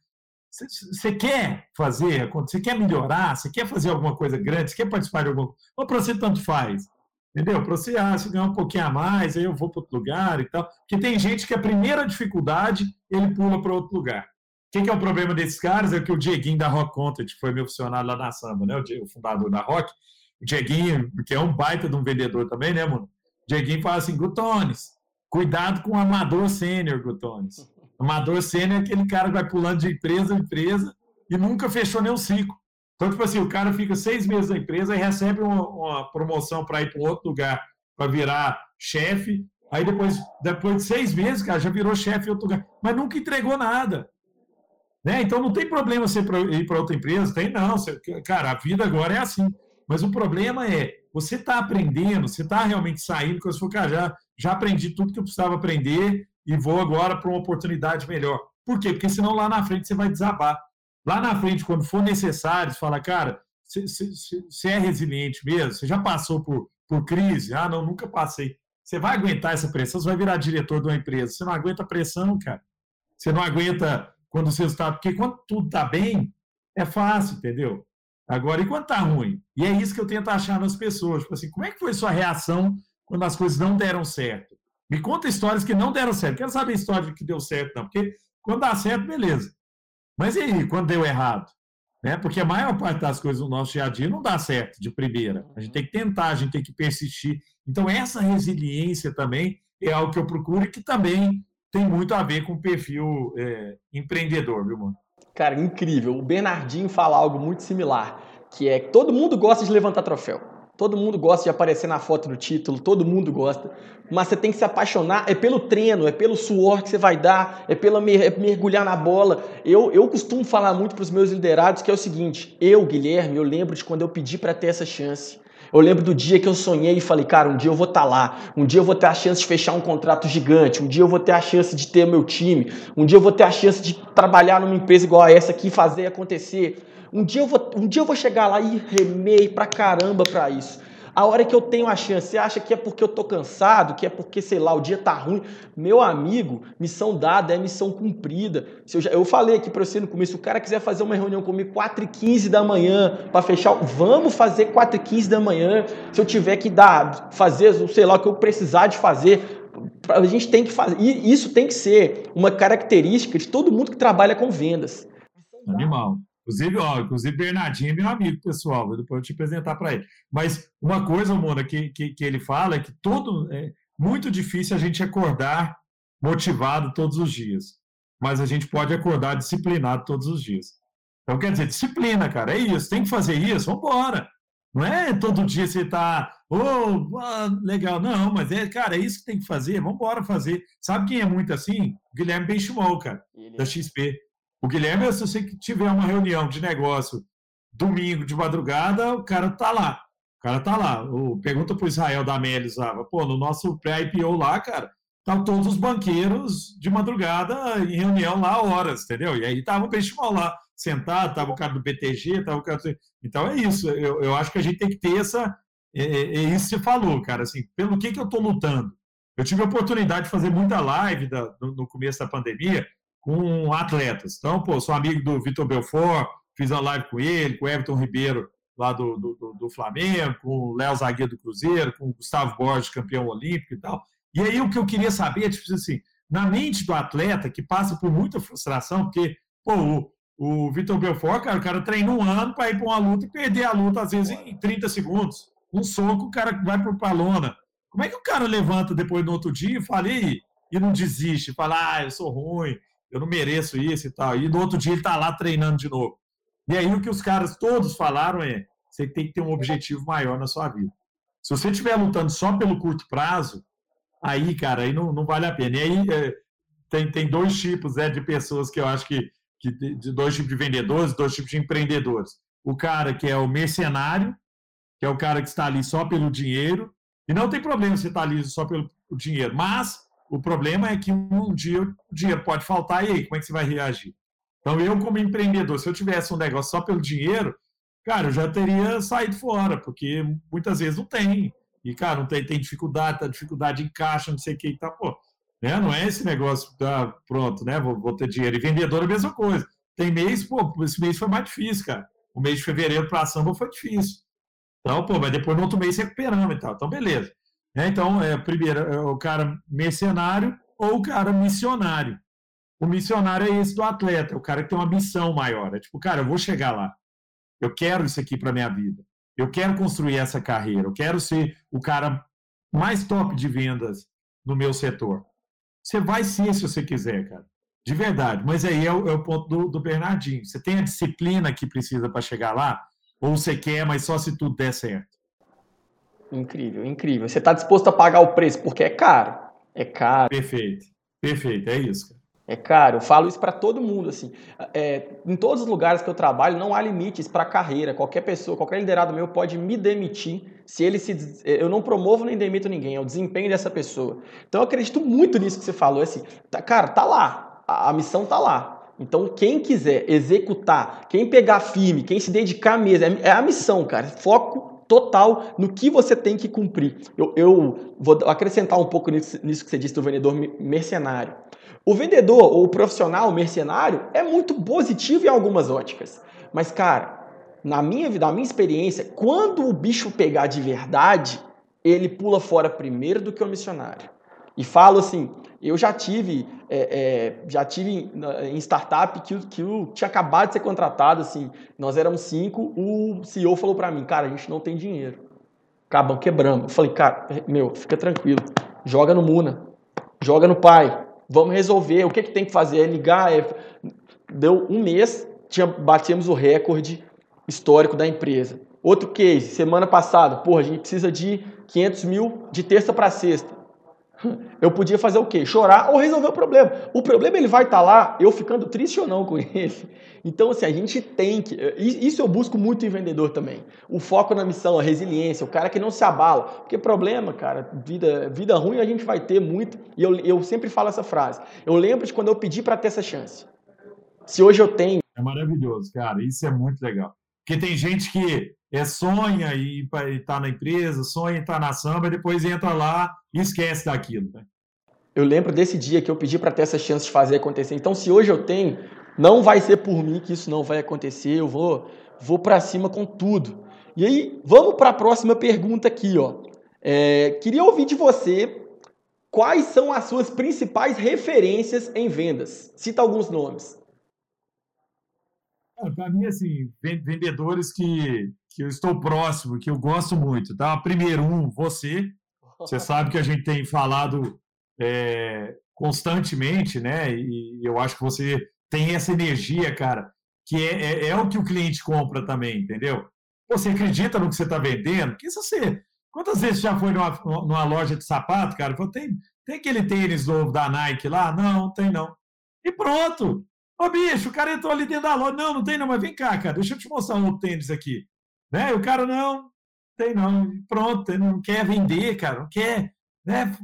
você quer fazer, você quer melhorar, você quer fazer alguma coisa grande, você quer participar de alguma coisa, ou para você tanto faz. Entendeu? Para você, ah, se ganhar um pouquinho a mais, aí eu vou para outro lugar e tal. Porque tem gente que a primeira dificuldade, ele pula para outro lugar. O que, que, é o problema desses caras? É que o Dieguinho da Rock Content foi meu funcionário lá na Samba, né? O, fundador da Rock. O Dieguinho, que é um baita de um vendedor também, né, mano? O Dieguinho fala assim, Gutones, cuidado com o amador sênior, Gutones. Amador sênior é aquele cara que vai pulando de empresa em empresa e nunca fechou nenhum ciclo. Então, tipo assim, o cara fica seis meses na empresa e recebe uma, uma promoção para ir para outro lugar, para virar chefe. Aí depois, depois de seis meses, cara, já virou chefe em outro lugar, mas nunca entregou nada. Né? Então não tem problema você ir para outra empresa, tem não. Você, cara, a vida agora é assim. Mas o problema é, você está aprendendo, você está realmente saindo, quando você for, cara, já, já aprendi tudo que eu precisava aprender e vou agora para uma oportunidade melhor. Por quê? Porque senão lá na frente você vai desabar. Lá na frente, quando for necessário, você fala, cara, você é resiliente mesmo, você já passou por, por crise. Ah, não, nunca passei. Você vai aguentar essa pressão, você vai virar diretor de uma empresa. Você não aguenta pressão, cara. Você não aguenta quando você está. Porque quando tudo está bem, é fácil, entendeu? Agora, e quando está ruim? E é isso que eu tento achar nas pessoas. Tipo assim, como é que foi sua reação quando as coisas não deram certo? Me conta histórias que não deram certo. Quero saber a história que deu certo, não. Porque quando dá certo, beleza. Mas e aí, quando deu errado? Né? Porque a maior parte das coisas no nosso dia a dia não dá certo de primeira. A gente tem que tentar, a gente tem que persistir. Então, essa resiliência também é algo que eu procuro e que também tem muito a ver com o perfil é, empreendedor, viu, mano? Cara, incrível. O Bernardinho fala algo muito similar, que é que todo mundo gosta de levantar troféu. Todo mundo gosta de aparecer na foto do título, todo mundo gosta. Mas você tem que se apaixonar, é pelo treino, é pelo suor que você vai dar, é pelo é mergulhar na bola. Eu, eu costumo falar muito para os meus liderados que é o seguinte: eu, Guilherme, eu lembro de quando eu pedi para ter essa chance. Eu lembro do dia que eu sonhei e falei, cara, um dia eu vou estar tá lá, um dia eu vou ter a chance de fechar um contrato gigante, um dia eu vou ter a chance de ter meu time, um dia eu vou ter a chance de trabalhar numa empresa igual a essa aqui e fazer acontecer. Um dia eu vou, um dia eu vou chegar lá e remei pra caramba pra isso. A hora que eu tenho a chance, você acha que é porque eu tô cansado, que é porque, sei lá, o dia tá ruim? Meu amigo, missão dada é missão cumprida. Se eu, já, eu falei aqui para você no começo, se o cara quiser fazer uma reunião comigo 4 e 15 da manhã para fechar, vamos fazer 4 e 15 da manhã. Se eu tiver que dar, fazer, sei lá, o que eu precisar de fazer, a gente tem que fazer. E isso tem que ser uma característica de todo mundo que trabalha com vendas. Animal. Inclusive, ó, inclusive Bernardinho é meu amigo pessoal, depois eu te apresentar para ele. Mas uma coisa, Mona, que, que, que, ele fala é que todo é muito difícil a gente acordar motivado todos os dias, mas a gente pode acordar disciplinado todos os dias. Então, quer dizer, disciplina, cara, é isso, tem que fazer isso, vamos embora. Não é todo dia você tá, oh, ah, legal, não, mas é, cara, é isso que tem que fazer, vamos embora fazer. Sabe quem é muito assim? Guilherme Benchimol, cara, da XP. O Guilherme, se você tiver uma reunião de negócio domingo de madrugada, o cara tá lá. O cara tá lá. O, pergunta pro Israel da Amélis lá, pô, no nosso pré-IPO lá, cara, estavam todos os banqueiros de madrugada em reunião lá horas, entendeu? E aí tava o Benchimol lá sentado, tava o cara do BTG, tava o cara. Então é isso. Eu, eu acho que a gente tem que ter essa. É, é, é isso que você falou, cara. Assim, pelo que, que eu tô lutando? Eu tive a oportunidade de fazer muita live da, no, no começo da pandemia com atletas. Então, pô, sou amigo do Vitor Belfort, fiz uma live com ele, com o Everton Ribeiro, lá do, do, do Flamengo, com o Léo Zagueiro do Cruzeiro, com o Gustavo Borges, campeão olímpico e tal. E aí o que eu queria saber é, tipo assim, na mente do atleta que passa por muita frustração, porque, pô, o, o Vitor Belfort, cara, o cara treina um ano para ir para uma luta e perder a luta, às vezes, em 30 segundos. Um soco, o cara vai para a lona. Como é que o cara levanta depois no outro dia e fala, e, e não desiste, fala, ah, eu sou ruim, eu não mereço isso e tal. E no outro dia ele está lá treinando de novo. E aí o que os caras todos falaram é: você tem que ter um objetivo maior na sua vida. Se você estiver lutando só pelo curto prazo, aí, cara, aí não, não vale a pena. E aí é, tem, tem dois tipos é, de pessoas que eu acho que, que de dois tipos de vendedores, dois tipos de empreendedores. O cara que é o mercenário, que é o cara que está ali só pelo dinheiro, e não tem problema você estar ali só pelo dinheiro, mas o problema é que um dia o dinheiro pode faltar, e aí, como é que você vai reagir? Então, eu, como empreendedor, se eu tivesse um negócio só pelo dinheiro, cara, eu já teria saído fora, porque muitas vezes não tem. E, cara, não tem, tem dificuldade, tá dificuldade em caixa, não sei o que, tá, pô. Né? Não é esse negócio, tá, pronto, né? Vou, vou ter dinheiro. E vendedor é a mesma coisa. Tem mês, pô, esse mês foi mais difícil, cara. O mês de fevereiro para samba foi difícil. Então, pô, mas depois no outro mês recuperamos e tal. Então, beleza. Né? Então, é, primeiro, é o cara mercenário ou o cara missionário. O missionário é esse do atleta, é o cara que tem uma missão maior. É tipo, cara, eu vou chegar lá. Eu quero isso aqui para minha vida. Eu quero construir essa carreira. Eu quero ser o cara mais top de vendas no meu setor. Você vai ser se você quiser, cara. De verdade. Mas aí é o, é o ponto do, do, Bernardinho. Você tem a disciplina que precisa para chegar lá? Ou você quer, mas só se tudo der certo? Incrível, incrível. Você está disposto a pagar o preço porque é caro. É caro. Perfeito, perfeito, é isso. É caro. Eu falo isso para todo mundo assim. É, em todos os lugares que eu trabalho não há limites para carreira. Qualquer pessoa, qualquer liderado meu pode me demitir se ele se. Eu não promovo nem demito ninguém. É o desempenho dessa pessoa. Então eu acredito muito nisso que você falou. Assim, tá, cara, tá lá. A, a missão tá lá. Então, quem quiser executar, quem pegar firme, quem se dedicar mesmo, é, é a missão, cara. Foco total no que você tem que cumprir. Eu, eu vou acrescentar um pouco nisso, nisso, que você disse do vendedor mercenário. O vendedor ou o profissional mercenário é muito positivo em algumas óticas. Mas, cara, na minha vida, na minha experiência, quando o bicho pegar de verdade, ele pula fora primeiro do que o missionário. E falo assim, eu já tive, é, é, já tive em startup que, que eu tinha acabado de ser contratado, assim, nós éramos cinco, o CEO falou para mim, cara, a gente não tem dinheiro. Acabam, quebramos. Eu falei, cara, meu, fica tranquilo, joga no Muna, joga no pai, vamos resolver, o que, que tem que fazer? É ligar, é... deu um mês, tinha, batemos o recorde histórico da empresa. Outro case, semana passada, porra, a gente precisa de 500 mil de terça para sexta. Eu podia fazer o quê? Chorar ou resolver o problema. O problema ele vai estar tá lá, eu ficando triste ou não com ele. Então, assim, a gente tem que. Isso eu busco muito em vendedor também. O foco na missão, a resiliência, o cara que não se abala. Porque problema, cara, vida, vida ruim a gente vai ter muito. E eu, eu sempre falo essa frase. Eu lembro de quando eu pedi para ter essa chance. Se hoje eu tenho. É maravilhoso, cara. Isso é muito legal. Porque tem gente que é, sonha e estar tá na empresa, sonha em estar tá na samba, e depois entra lá e esquece daquilo. Né? Eu lembro desse dia que eu pedi para ter essa chance de fazer acontecer. Então, se hoje eu tenho, não vai ser por mim que isso não vai acontecer. Eu vou, vou para cima com tudo. E aí, vamos para a próxima pergunta aqui, ó. É, queria ouvir de você quais são as suas principais referências em vendas. Cita alguns nomes. Para mim, assim, vendedores que, que eu estou próximo, que eu gosto muito, tá? Primeiro, um, você. Você sabe que a gente tem falado é, constantemente, né? E eu acho que você tem essa energia, cara, que é, é, é o que o cliente compra também, entendeu? Você acredita no que você está vendendo? Que se você. Quantas vezes já foi numa, numa loja de sapato, cara? Falou, tem, tem aquele tênis novo da Nike lá? Não, tem não. E pronto. Ô, bicho, o cara entrou ali dentro da loja. Não, não tem não, mas vem cá, cara, deixa eu te mostrar um tênis aqui. Né? O cara, não, tem não. Pronto, não quer vender, cara, não quer né,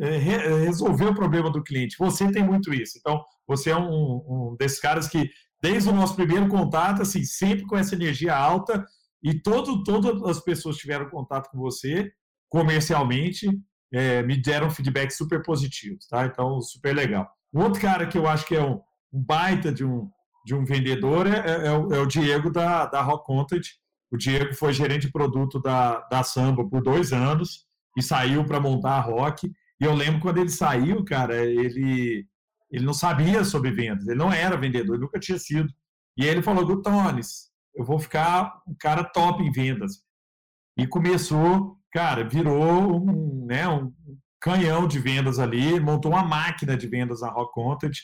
é, resolver o problema do cliente. Você tem muito isso. Então, você é um, um desses caras que, desde o nosso primeiro contato, assim, sempre com essa energia alta, e todo, todas as pessoas tiveram contato com você, comercialmente, é, me deram feedback super positivos, tá? Então, super legal. O outro cara que eu acho que é um, um baita de um, de um vendedor é, é, é, o, é o, Diego da, da Rock Content. O Diego foi gerente de produto da, da Samba por dois anos e saiu para montar a Rock. E eu lembro quando ele saiu, cara, ele, ele não sabia sobre vendas, ele não era vendedor, ele nunca tinha sido. E ele falou: Gutones, eu vou ficar um cara top em vendas. E começou, cara, virou um, né, um canhão de vendas ali, montou uma máquina de vendas na Rock Content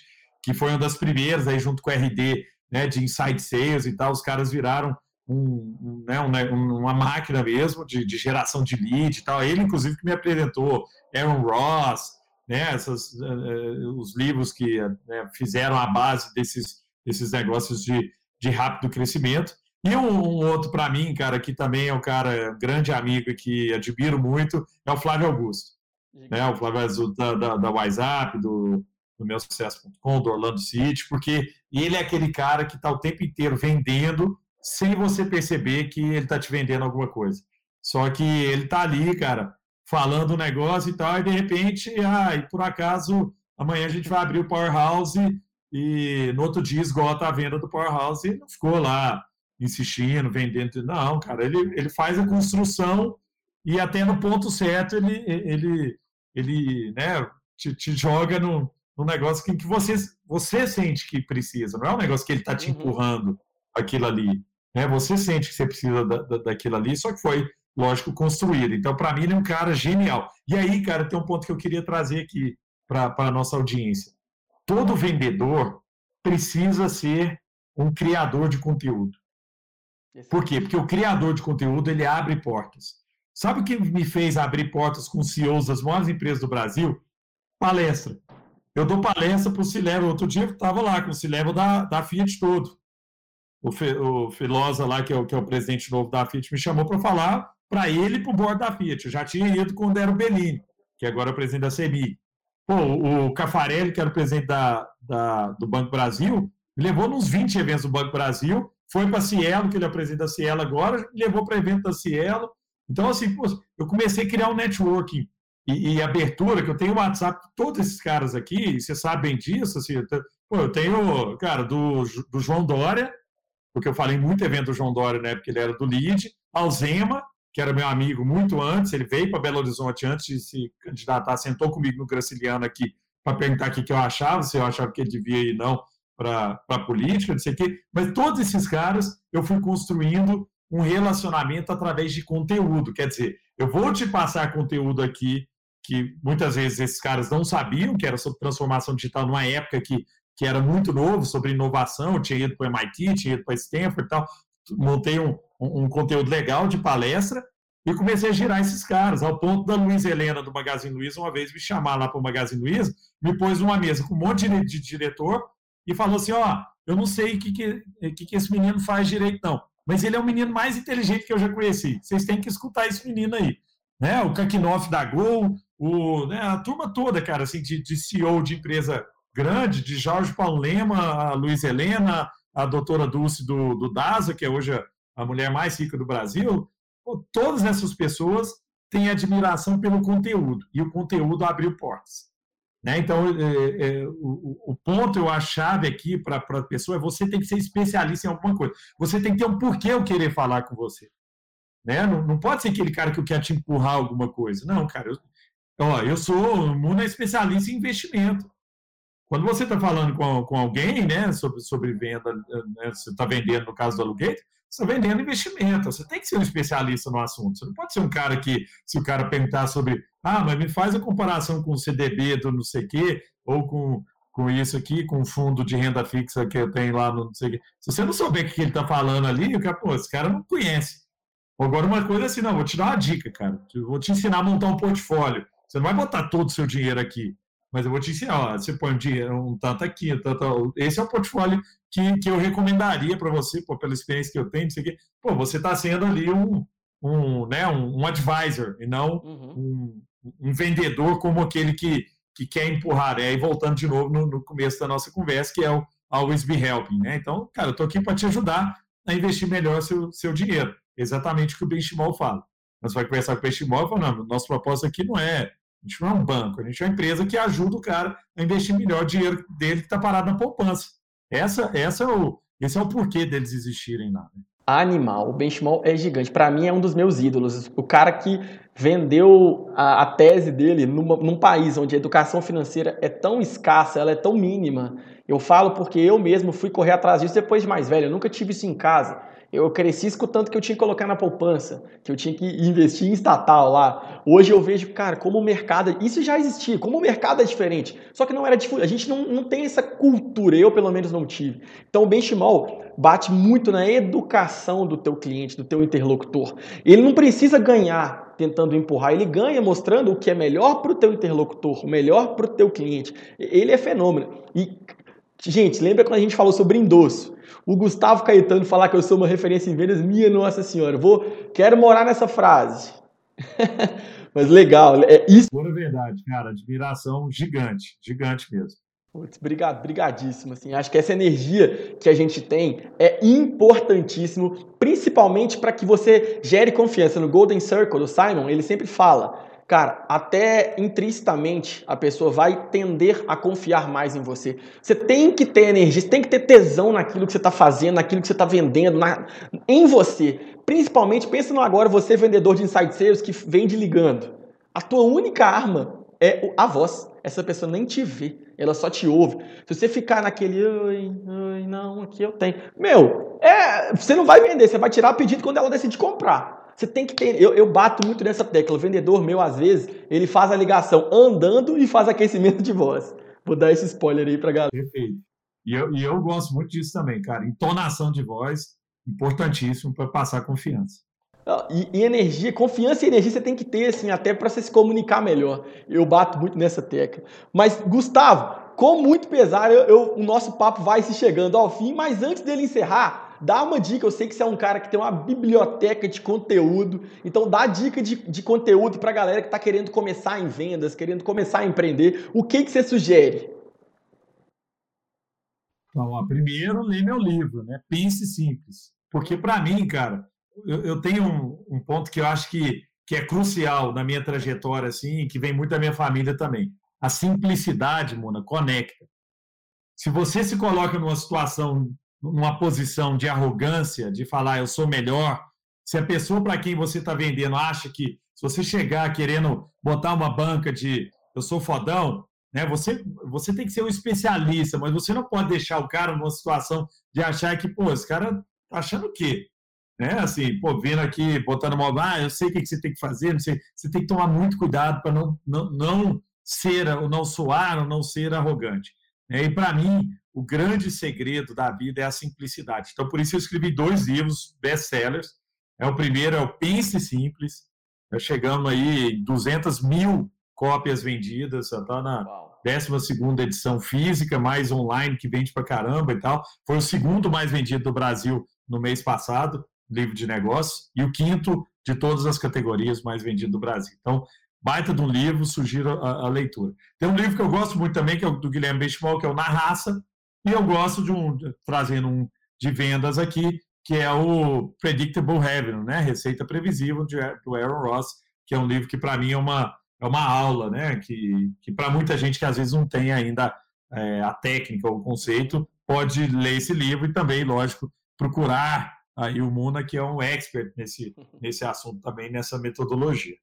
que foi uma das primeiras, aí junto com o RD, né, de inside sales e tal, os caras viraram um, um, né, né uma máquina mesmo de, de, geração de lead e tal. Ele, inclusive, que me apresentou Aaron Ross, né, essas, uh, os livros que uh, fizeram a base desses, desses negócios de, de rápido crescimento. E um, um outro para mim, cara, que também é um cara grande amigo que admiro muito, é o Flávio Augusto. Né, o Flávio da, da, da WhatsApp, do, do meu sucesso.com, do Orlando City, porque ele é aquele cara que está o tempo inteiro vendendo sem você perceber que ele está te vendendo alguma coisa. Só que ele está ali, cara, falando o um negócio e tal, e de repente, ah, e por acaso, amanhã a gente vai abrir o Powerhouse e no outro dia esgota a venda do Powerhouse e não ficou lá insistindo, vendendo. Não, cara, ele, ele faz a construção e até no ponto certo ele, ele, ele né, te, te joga no, um negócio que, que você, você sente que precisa, não é um negócio que ele está te uhum. empurrando aquilo ali. Né? Você sente que você precisa da, da, daquilo ali, só que foi, lógico, construído. Então, para mim, ele é um cara genial. E aí, cara, tem um ponto que eu queria trazer aqui para a nossa audiência. Todo vendedor precisa ser um criador de conteúdo. Por quê? Porque o criador de conteúdo ele abre portas. Sabe o que me fez abrir portas com CEOs das maiores empresas do Brasil? Palestra. Eu dou palestra para o Cilevo. Outro dia eu estava lá com o Cilevo da, da Fiat todo. O, Fe, o Filosa lá, que é o, que é o presidente novo da Fiat, me chamou para falar para ele e para o board da Fiat. Eu já tinha ido com o Dero Bellini, que agora é o presidente da CEMI. Pô, o Cafarelli, que era o presidente da, da, do Banco Brasil, me levou nos 20 eventos do Banco Brasil, foi para Cielo, que ele é o presidente da Cielo agora, me levou para evento da Cielo, Então, assim, pô, eu comecei a criar um networking e, e, abertura, que eu tenho WhatsApp de todos esses caras aqui, você sabe bem disso, assim, pô, eu tenho, cara, do, do João Dória, porque eu falei muito evento do João Dória, né, porque ele era do LID, Alzema, que era meu amigo muito antes, ele veio para Belo Horizonte antes de se candidatar, sentou comigo no Graciliano aqui para perguntar o que eu achava, se eu achava que ele devia ir não para a política, não sei o quê. Mas todos esses caras eu fui construindo um relacionamento através de conteúdo. Quer dizer, eu vou te passar conteúdo aqui que muitas vezes esses caras não sabiam que era sobre transformação digital numa época que, que era muito novo, sobre inovação, tinha ido para o MIT, tinha ido para Stanford e tal, montei um, um, conteúdo legal de palestra e comecei a girar esses caras, ao ponto da Luiz Helena do Magazine Luiza uma vez me chamar lá para o Magazine Luiza, me pôs numa mesa com um monte de diretor e falou assim, ó, eu não sei o que, que, que, que esse menino faz direito não, mas ele é o menino mais inteligente que eu já conheci. Vocês têm que escutar esse menino aí. Né? O Kakinoff da Gol, o, né, a turma toda, cara, assim, de, de CEO de empresa grande, de Jorge Paulo Lema, a Luiz Helena, a doutora Dulce do, do DASA, que é hoje a mulher mais rica do Brasil, todas essas pessoas têm admiração pelo conteúdo, e o conteúdo abriu portas. Né? Então, é, é, o, o, ponto, eu acho, chave aqui para a pessoa é você tem que ser especialista em alguma coisa. Você tem que ter um porquê eu querer falar com você. Né? Não, não pode ser aquele cara que quer te empurrar alguma coisa. Não, cara, eu, ó, eu sou Muna especialista em investimento. Quando você está falando com, com alguém né, sobre, sobre venda, né, você está vendendo no caso do aluguel, você está vendendo investimento. Você tem que ser um especialista no assunto. Você não pode ser um cara que, se o cara perguntar sobre, ah, mas me faz a comparação com o CDB do não sei o quê, ou com, com isso aqui, com o fundo de renda fixa que eu tenho lá no não sei o quê. Se você não souber o que ele está falando ali, o cara, pô, esse cara não conhece. Agora, uma coisa assim, não, vou te dar uma dica, cara. Vou te ensinar a montar um portfólio. Você não vai botar todo o seu dinheiro aqui. Mas eu vou te ensinar, ó, você põe um, dinheiro, um tanto aqui, um tanto, esse é o portfólio que, que eu recomendaria para você, pô, pela experiência que eu tenho, isso aqui. Pô, você está sendo ali um, um, né, um, um advisor e não uhum. um, um, vendedor como aquele que, que quer empurrar. E voltando de novo no, no, começo da nossa conversa, que é o always be helping, né? Então, cara, eu estou aqui para te ajudar a investir melhor seu, seu dinheiro. Exatamente o que o Benchimol fala. Nós vai conversar com o Benchimol e falar, não, nosso propósito aqui não é a gente não é um banco, a gente é uma empresa que ajuda o cara a investir melhor o dinheiro dele que está parado na poupança. Essa, essa é o, esse é o porquê deles existirem lá. Né? Animal, o Benchimol é gigante. Para mim é um dos meus ídolos. O cara que vendeu a, a tese dele numa, num país onde a educação financeira é tão escassa, ela é tão mínima. Eu falo porque eu mesmo fui correr atrás disso depois de mais velho. Eu nunca tive isso em casa. Eu cresci escutando que eu tinha que colocar na poupança, que eu tinha que investir em estatal lá. Hoje eu vejo, cara, como o mercado. Isso já existia, como o mercado é diferente. Só que não era A gente não, não tem essa cultura, eu pelo menos não tive. Então o benchmark bate muito na educação do teu cliente, do teu interlocutor. Ele não precisa ganhar tentando empurrar, ele ganha mostrando o que é melhor para o teu interlocutor, o melhor para o teu cliente. Ele é fenômeno. E, gente, lembra quando a gente falou sobre endosso? o Gustavo Caetano falar que eu sou uma referência em vendas, minha Nossa Senhora. Vou, quero morar nessa frase. Mas legal, é isso. Pura verdade, cara, admiração gigante, gigante mesmo. Putz, obrigado, brigadíssimo. Assim, acho que essa energia que a gente tem é importantíssimo, principalmente para que você gere confiança. No Golden Circle, o Simon, ele sempre fala: cara, até intrinsecamente a pessoa vai tender a confiar mais em você. Você tem que ter energia, você tem que ter tesão naquilo que você está fazendo, naquilo que você está vendendo, na, em você. Principalmente, pensa no agora, você vendedor de inside sales que vende ligando. A tua única arma é a voz. Essa pessoa nem te vê, ela só te ouve. Se você ficar naquele, ai, ai, não, aqui eu tenho. Meu, é, você não vai vender, você vai tirar o pedido quando ela decidir comprar. Você tem que ter. Eu, eu bato muito nessa tecla. O vendedor meu, às vezes, ele faz a ligação andando e faz aquecimento de voz. Vou dar esse spoiler aí pra galera. Perfeito. E eu, e eu gosto muito disso também, cara. Entonação de voz, importantíssimo para passar confiança. E, e, energia, confiança e energia você tem que ter, assim, até para você se comunicar melhor. Eu bato muito nessa tecla. Mas, Gustavo, com muito pesar, eu, eu, o nosso papo vai se chegando ao fim, mas antes dele encerrar, Dá uma dica, eu sei que você é um cara que tem uma biblioteca de conteúdo, então dá dica de, de conteúdo para a galera que está querendo começar em vendas, querendo começar a empreender. O que, que você sugere? Então, ó, primeiro, lê meu livro, né? Pense Simples. Porque, para mim, cara, eu, eu tenho um, um, ponto que eu acho que, que é crucial na minha trajetória, assim, que vem muito da minha família também. A simplicidade, Mona, conecta. Se você se coloca numa situação, numa posição de arrogância, de falar eu sou melhor, se a pessoa para quem você está vendendo acha que se você chegar querendo botar uma banca de eu sou fodão, né? Você, você tem que ser um especialista, mas você não pode deixar o cara numa situação de achar que, pô, esse cara tá achando o quê? Né? Assim, pô, vindo aqui, botando mal, ah, eu sei o que você tem que fazer, não sei. Você tem que tomar muito cuidado para não, não, não ser, ou não soar, ou não ser arrogante. Né? E para mim, o grande segredo da vida é a simplicidade. Então, por isso eu escrevi dois livros best-sellers. É, o primeiro é o Pense Simples. Nós chegamos aí em 200 mil cópias vendidas, já está na 12 edição física, mais online, que vende para caramba e tal. Foi o segundo mais vendido do Brasil no mês passado, livro de negócio, e o quinto de todas as categorias mais vendido do Brasil. Então, baita de um livro, sugiro a, a leitura. Tem um livro que eu gosto muito também, que é o do Guilherme Benchimol, que é o Na Raça, e eu gosto de um, trazendo um de vendas aqui, que é o Predictable Revenue, né? Receita Previsível, de, do Aaron Ross, que é um livro que, para mim, é uma é uma aula, né? Que, que para muita gente que às vezes não tem ainda é, a técnica ou o conceito, pode ler esse livro e também, lógico, procurar aí o Muna, que é um expert nesse, nesse assunto também, nessa metodologia.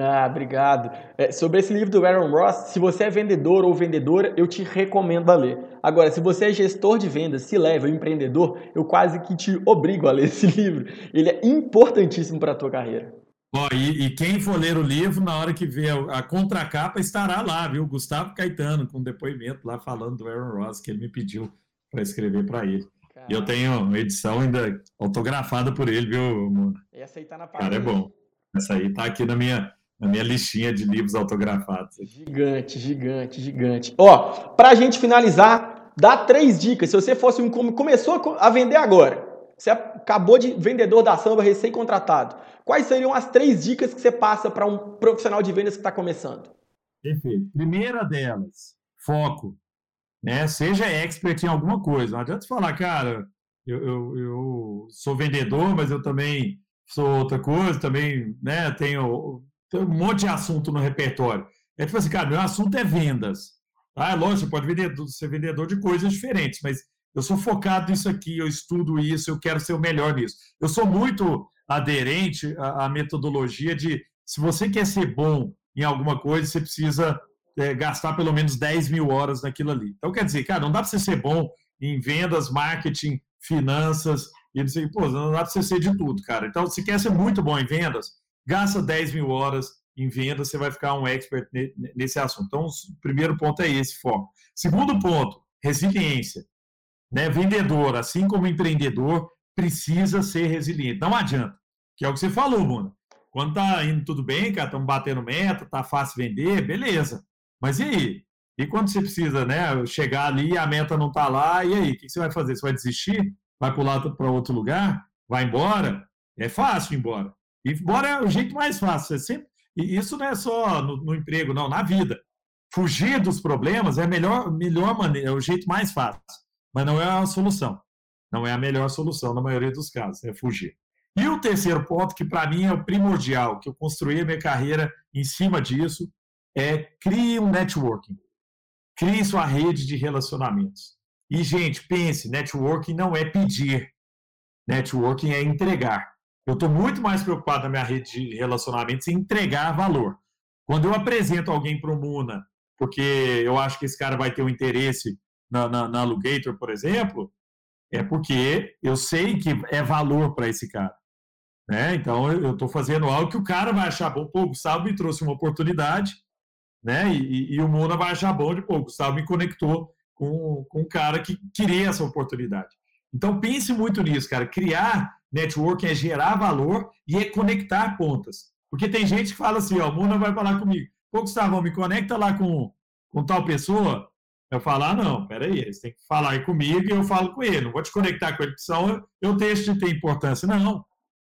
Ah, obrigado. É, sobre esse livro do Aaron Ross, se você é vendedor ou vendedora, eu te recomendo a ler. Agora, se você é gestor de vendas, se leva empreendedor, eu quase que te obrigo a ler esse livro. Ele é importantíssimo para a tua carreira. Ó, e, e, quem for ler o livro, na hora que vê a, a contracapa, estará lá, viu? Gustavo Caetano, com depoimento lá falando do Aaron Ross, que ele me pediu para escrever para ele. E eu tenho uma edição ainda autografada por ele, viu, Mona? Essa aí tá na página. Cara, é bom. Essa aí tá aqui na minha, na minha listinha de livros autografados. Gigante, gigante, gigante. Ó, pra gente finalizar, dá três dicas. Se você fosse um começou a vender agora, você acabou de vendedor da samba, recém-contratado. Quais seriam as três dicas que você passa para um profissional de vendas que está começando? Perfeito. Primeira delas, foco. Né? Seja expert em alguma coisa. Não adianta falar, cara, eu, eu, eu sou vendedor, mas eu também sou outra coisa, também né, tenho, tenho um monte de assunto no repertório. É tipo assim, cara, meu assunto é vendas. Ah, lógico, você pode vender, ser vendedor de coisas diferentes, mas eu sou focado nisso aqui, eu estudo isso, eu quero ser o melhor nisso. Eu sou muito aderente à, à metodologia de se você quer ser bom em alguma coisa, você precisa é, gastar pelo menos 10 mil horas naquilo ali. Então, quer dizer, cara, não dá para você ser bom em vendas, marketing, finanças, e sei, pô, não dá para você ser de tudo, cara. Então, se quer ser muito bom em vendas, gasta 10 mil horas em vendas, você vai ficar um expert nesse assunto. Então, o primeiro ponto é esse, foco. Segundo ponto, resiliência. Né? Vendedor, assim como empreendedor, precisa ser resiliente. Não adianta. Que é o que você falou, Mona. Quando tá indo tudo bem, cara, estamos batendo meta, tá fácil vender, beleza. Mas e aí? E quando você precisa, né, chegar ali e a meta não tá lá, e aí? O que você vai fazer? Você vai desistir? Vai pular para outro lugar? Vai embora? É fácil ir embora. Embora é o jeito mais fácil. É sempre... E isso não é só no, no emprego, não, na vida. Fugir dos problemas é a melhor, melhor maneira, é o jeito mais fácil mas não é a solução. Não é a melhor solução na maioria dos casos, é fugir. E o terceiro ponto, que para mim é o primordial, que eu construí a minha carreira em cima disso, é crie um networking. Crie sua rede de relacionamentos. E, gente, pense, networking não é pedir. Networking é entregar. Eu estou muito mais preocupado na minha rede de relacionamentos em entregar valor. Quando eu apresento alguém para o Muna, porque eu acho que esse cara vai ter um interesse na, na, na por exemplo, é porque eu sei que é valor para esse cara. Né? Então, eu estou fazendo algo que o cara vai achar bom. Pô, o Gustavo me trouxe uma oportunidade, né? E, e o Mona vai achar bom de, pô, o Gustavo me conectou com, com um cara que queria essa oportunidade. Então, pense muito nisso, cara. Criar networking é gerar valor e é conectar pontas. Porque tem gente que fala assim, ó, o Mona vai falar comigo. Pô, Gustavo, me conecta lá com, com tal pessoa. Eu falar, ah, não, peraí, eles têm que falar aí comigo e eu falo com ele. Não vou te conectar com ele, porque eu deixo de ter importância. Não.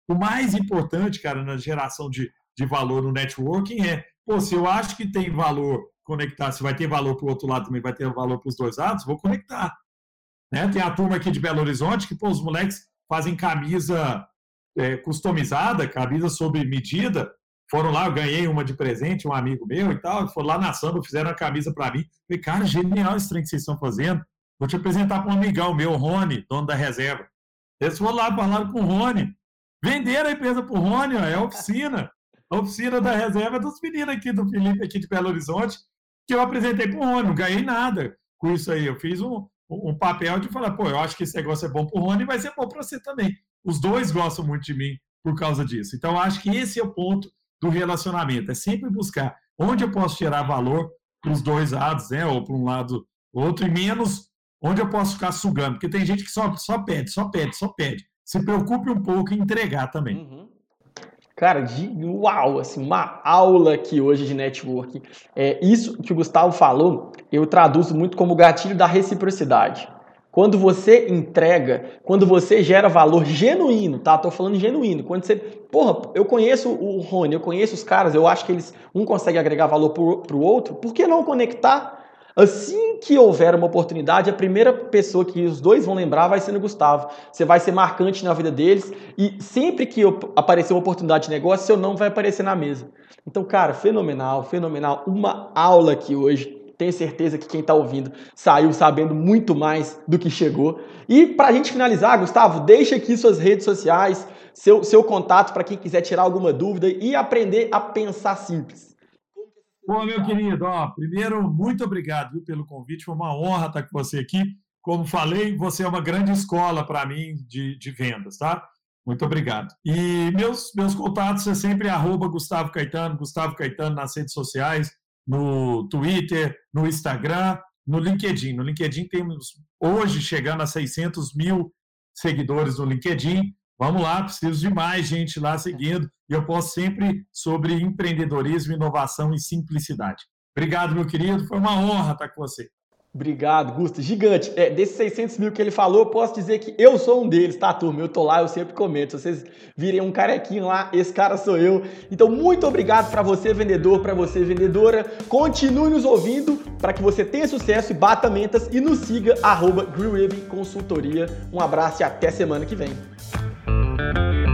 O mais importante, cara, na geração de, de valor no networking é, pô, se eu acho que tem valor conectar, se vai ter valor para o outro lado também vai ter valor para os dois lados, vou conectar. Né? Tem a turma aqui de Belo Horizonte que, pô, os moleques fazem camisa é, customizada, camisa sob medida. Foram lá, eu ganhei uma de presente, um amigo meu e tal. Foram lá na samba, fizeram a camisa para mim. Falei, cara, genial esse trem que vocês estão fazendo. Vou te apresentar para um amigão meu, Rony, dono da reserva. Eles foram lá, falaram com o Rony. Venderam a empresa para o Rony, ó, é a oficina. A oficina da reserva dos meninos aqui, do Felipe, aqui de Belo Horizonte, que eu apresentei para o Rony. Não ganhei nada com isso aí. Eu fiz um, um papel de falar, pô, eu acho que esse negócio é bom para o Rony vai ser bom para você também. Os dois gostam muito de mim por causa disso. Então, acho que esse é o ponto do relacionamento. É sempre buscar onde eu posso tirar valor para os dois lados, né? Ou para um lado ou outro, e menos onde eu posso ficar sugando. Porque tem gente que só, só pede, só pede, só pede. Se preocupe um pouco em entregar também. Uhum. Cara, de uau, assim, uma aula aqui hoje de networking. É, isso que o Gustavo falou, eu traduzo muito como gatilho da reciprocidade. Quando você entrega, quando você gera valor genuíno, tá? Tô falando genuíno. Quando você, porra, eu conheço o Rony, eu conheço os caras, eu acho que eles um consegue agregar valor pro, pro outro. Por que não conectar? Assim que houver uma oportunidade, a primeira pessoa que os dois vão lembrar vai ser no Gustavo. Você vai ser marcante na vida deles e sempre que aparecer uma oportunidade de negócio, seu nome vai aparecer na mesa. Então, cara, fenomenal, fenomenal. Uma aula aqui hoje tenho certeza que quem está ouvindo saiu sabendo muito mais do que chegou. E para a gente finalizar, Gustavo, deixa aqui suas redes sociais, seu, seu contato para quem quiser tirar alguma dúvida e aprender a pensar simples. Bom, meu querido, ó, primeiro, muito obrigado viu, pelo convite, foi uma honra estar com você aqui. Como falei, você é uma grande escola para mim de, de vendas, tá? Muito obrigado. E meus, meus contatos é sempre arroba Gustavo Caetano, Gustavo Caetano nas redes sociais no Twitter, no Instagram, no LinkedIn. No LinkedIn temos hoje chegando a 600 mil seguidores no LinkedIn. Vamos lá, preciso de mais gente lá seguindo. E eu posto sempre sobre empreendedorismo, inovação e simplicidade. Obrigado, meu querido. Foi uma honra estar com você. Obrigado, Gusto. Gigante. É, desses 600 mil que ele falou, eu posso dizer que eu sou um deles, tá, turma? Eu tô lá, eu sempre comento. Se vocês virem um carequinho lá, esse cara sou eu. Então, muito obrigado para você, vendedor, para você, vendedora. Continue nos ouvindo para que você tenha sucesso e bata mentas e nos siga, arroba Consultoria. Um abraço e até semana que vem. Thank you.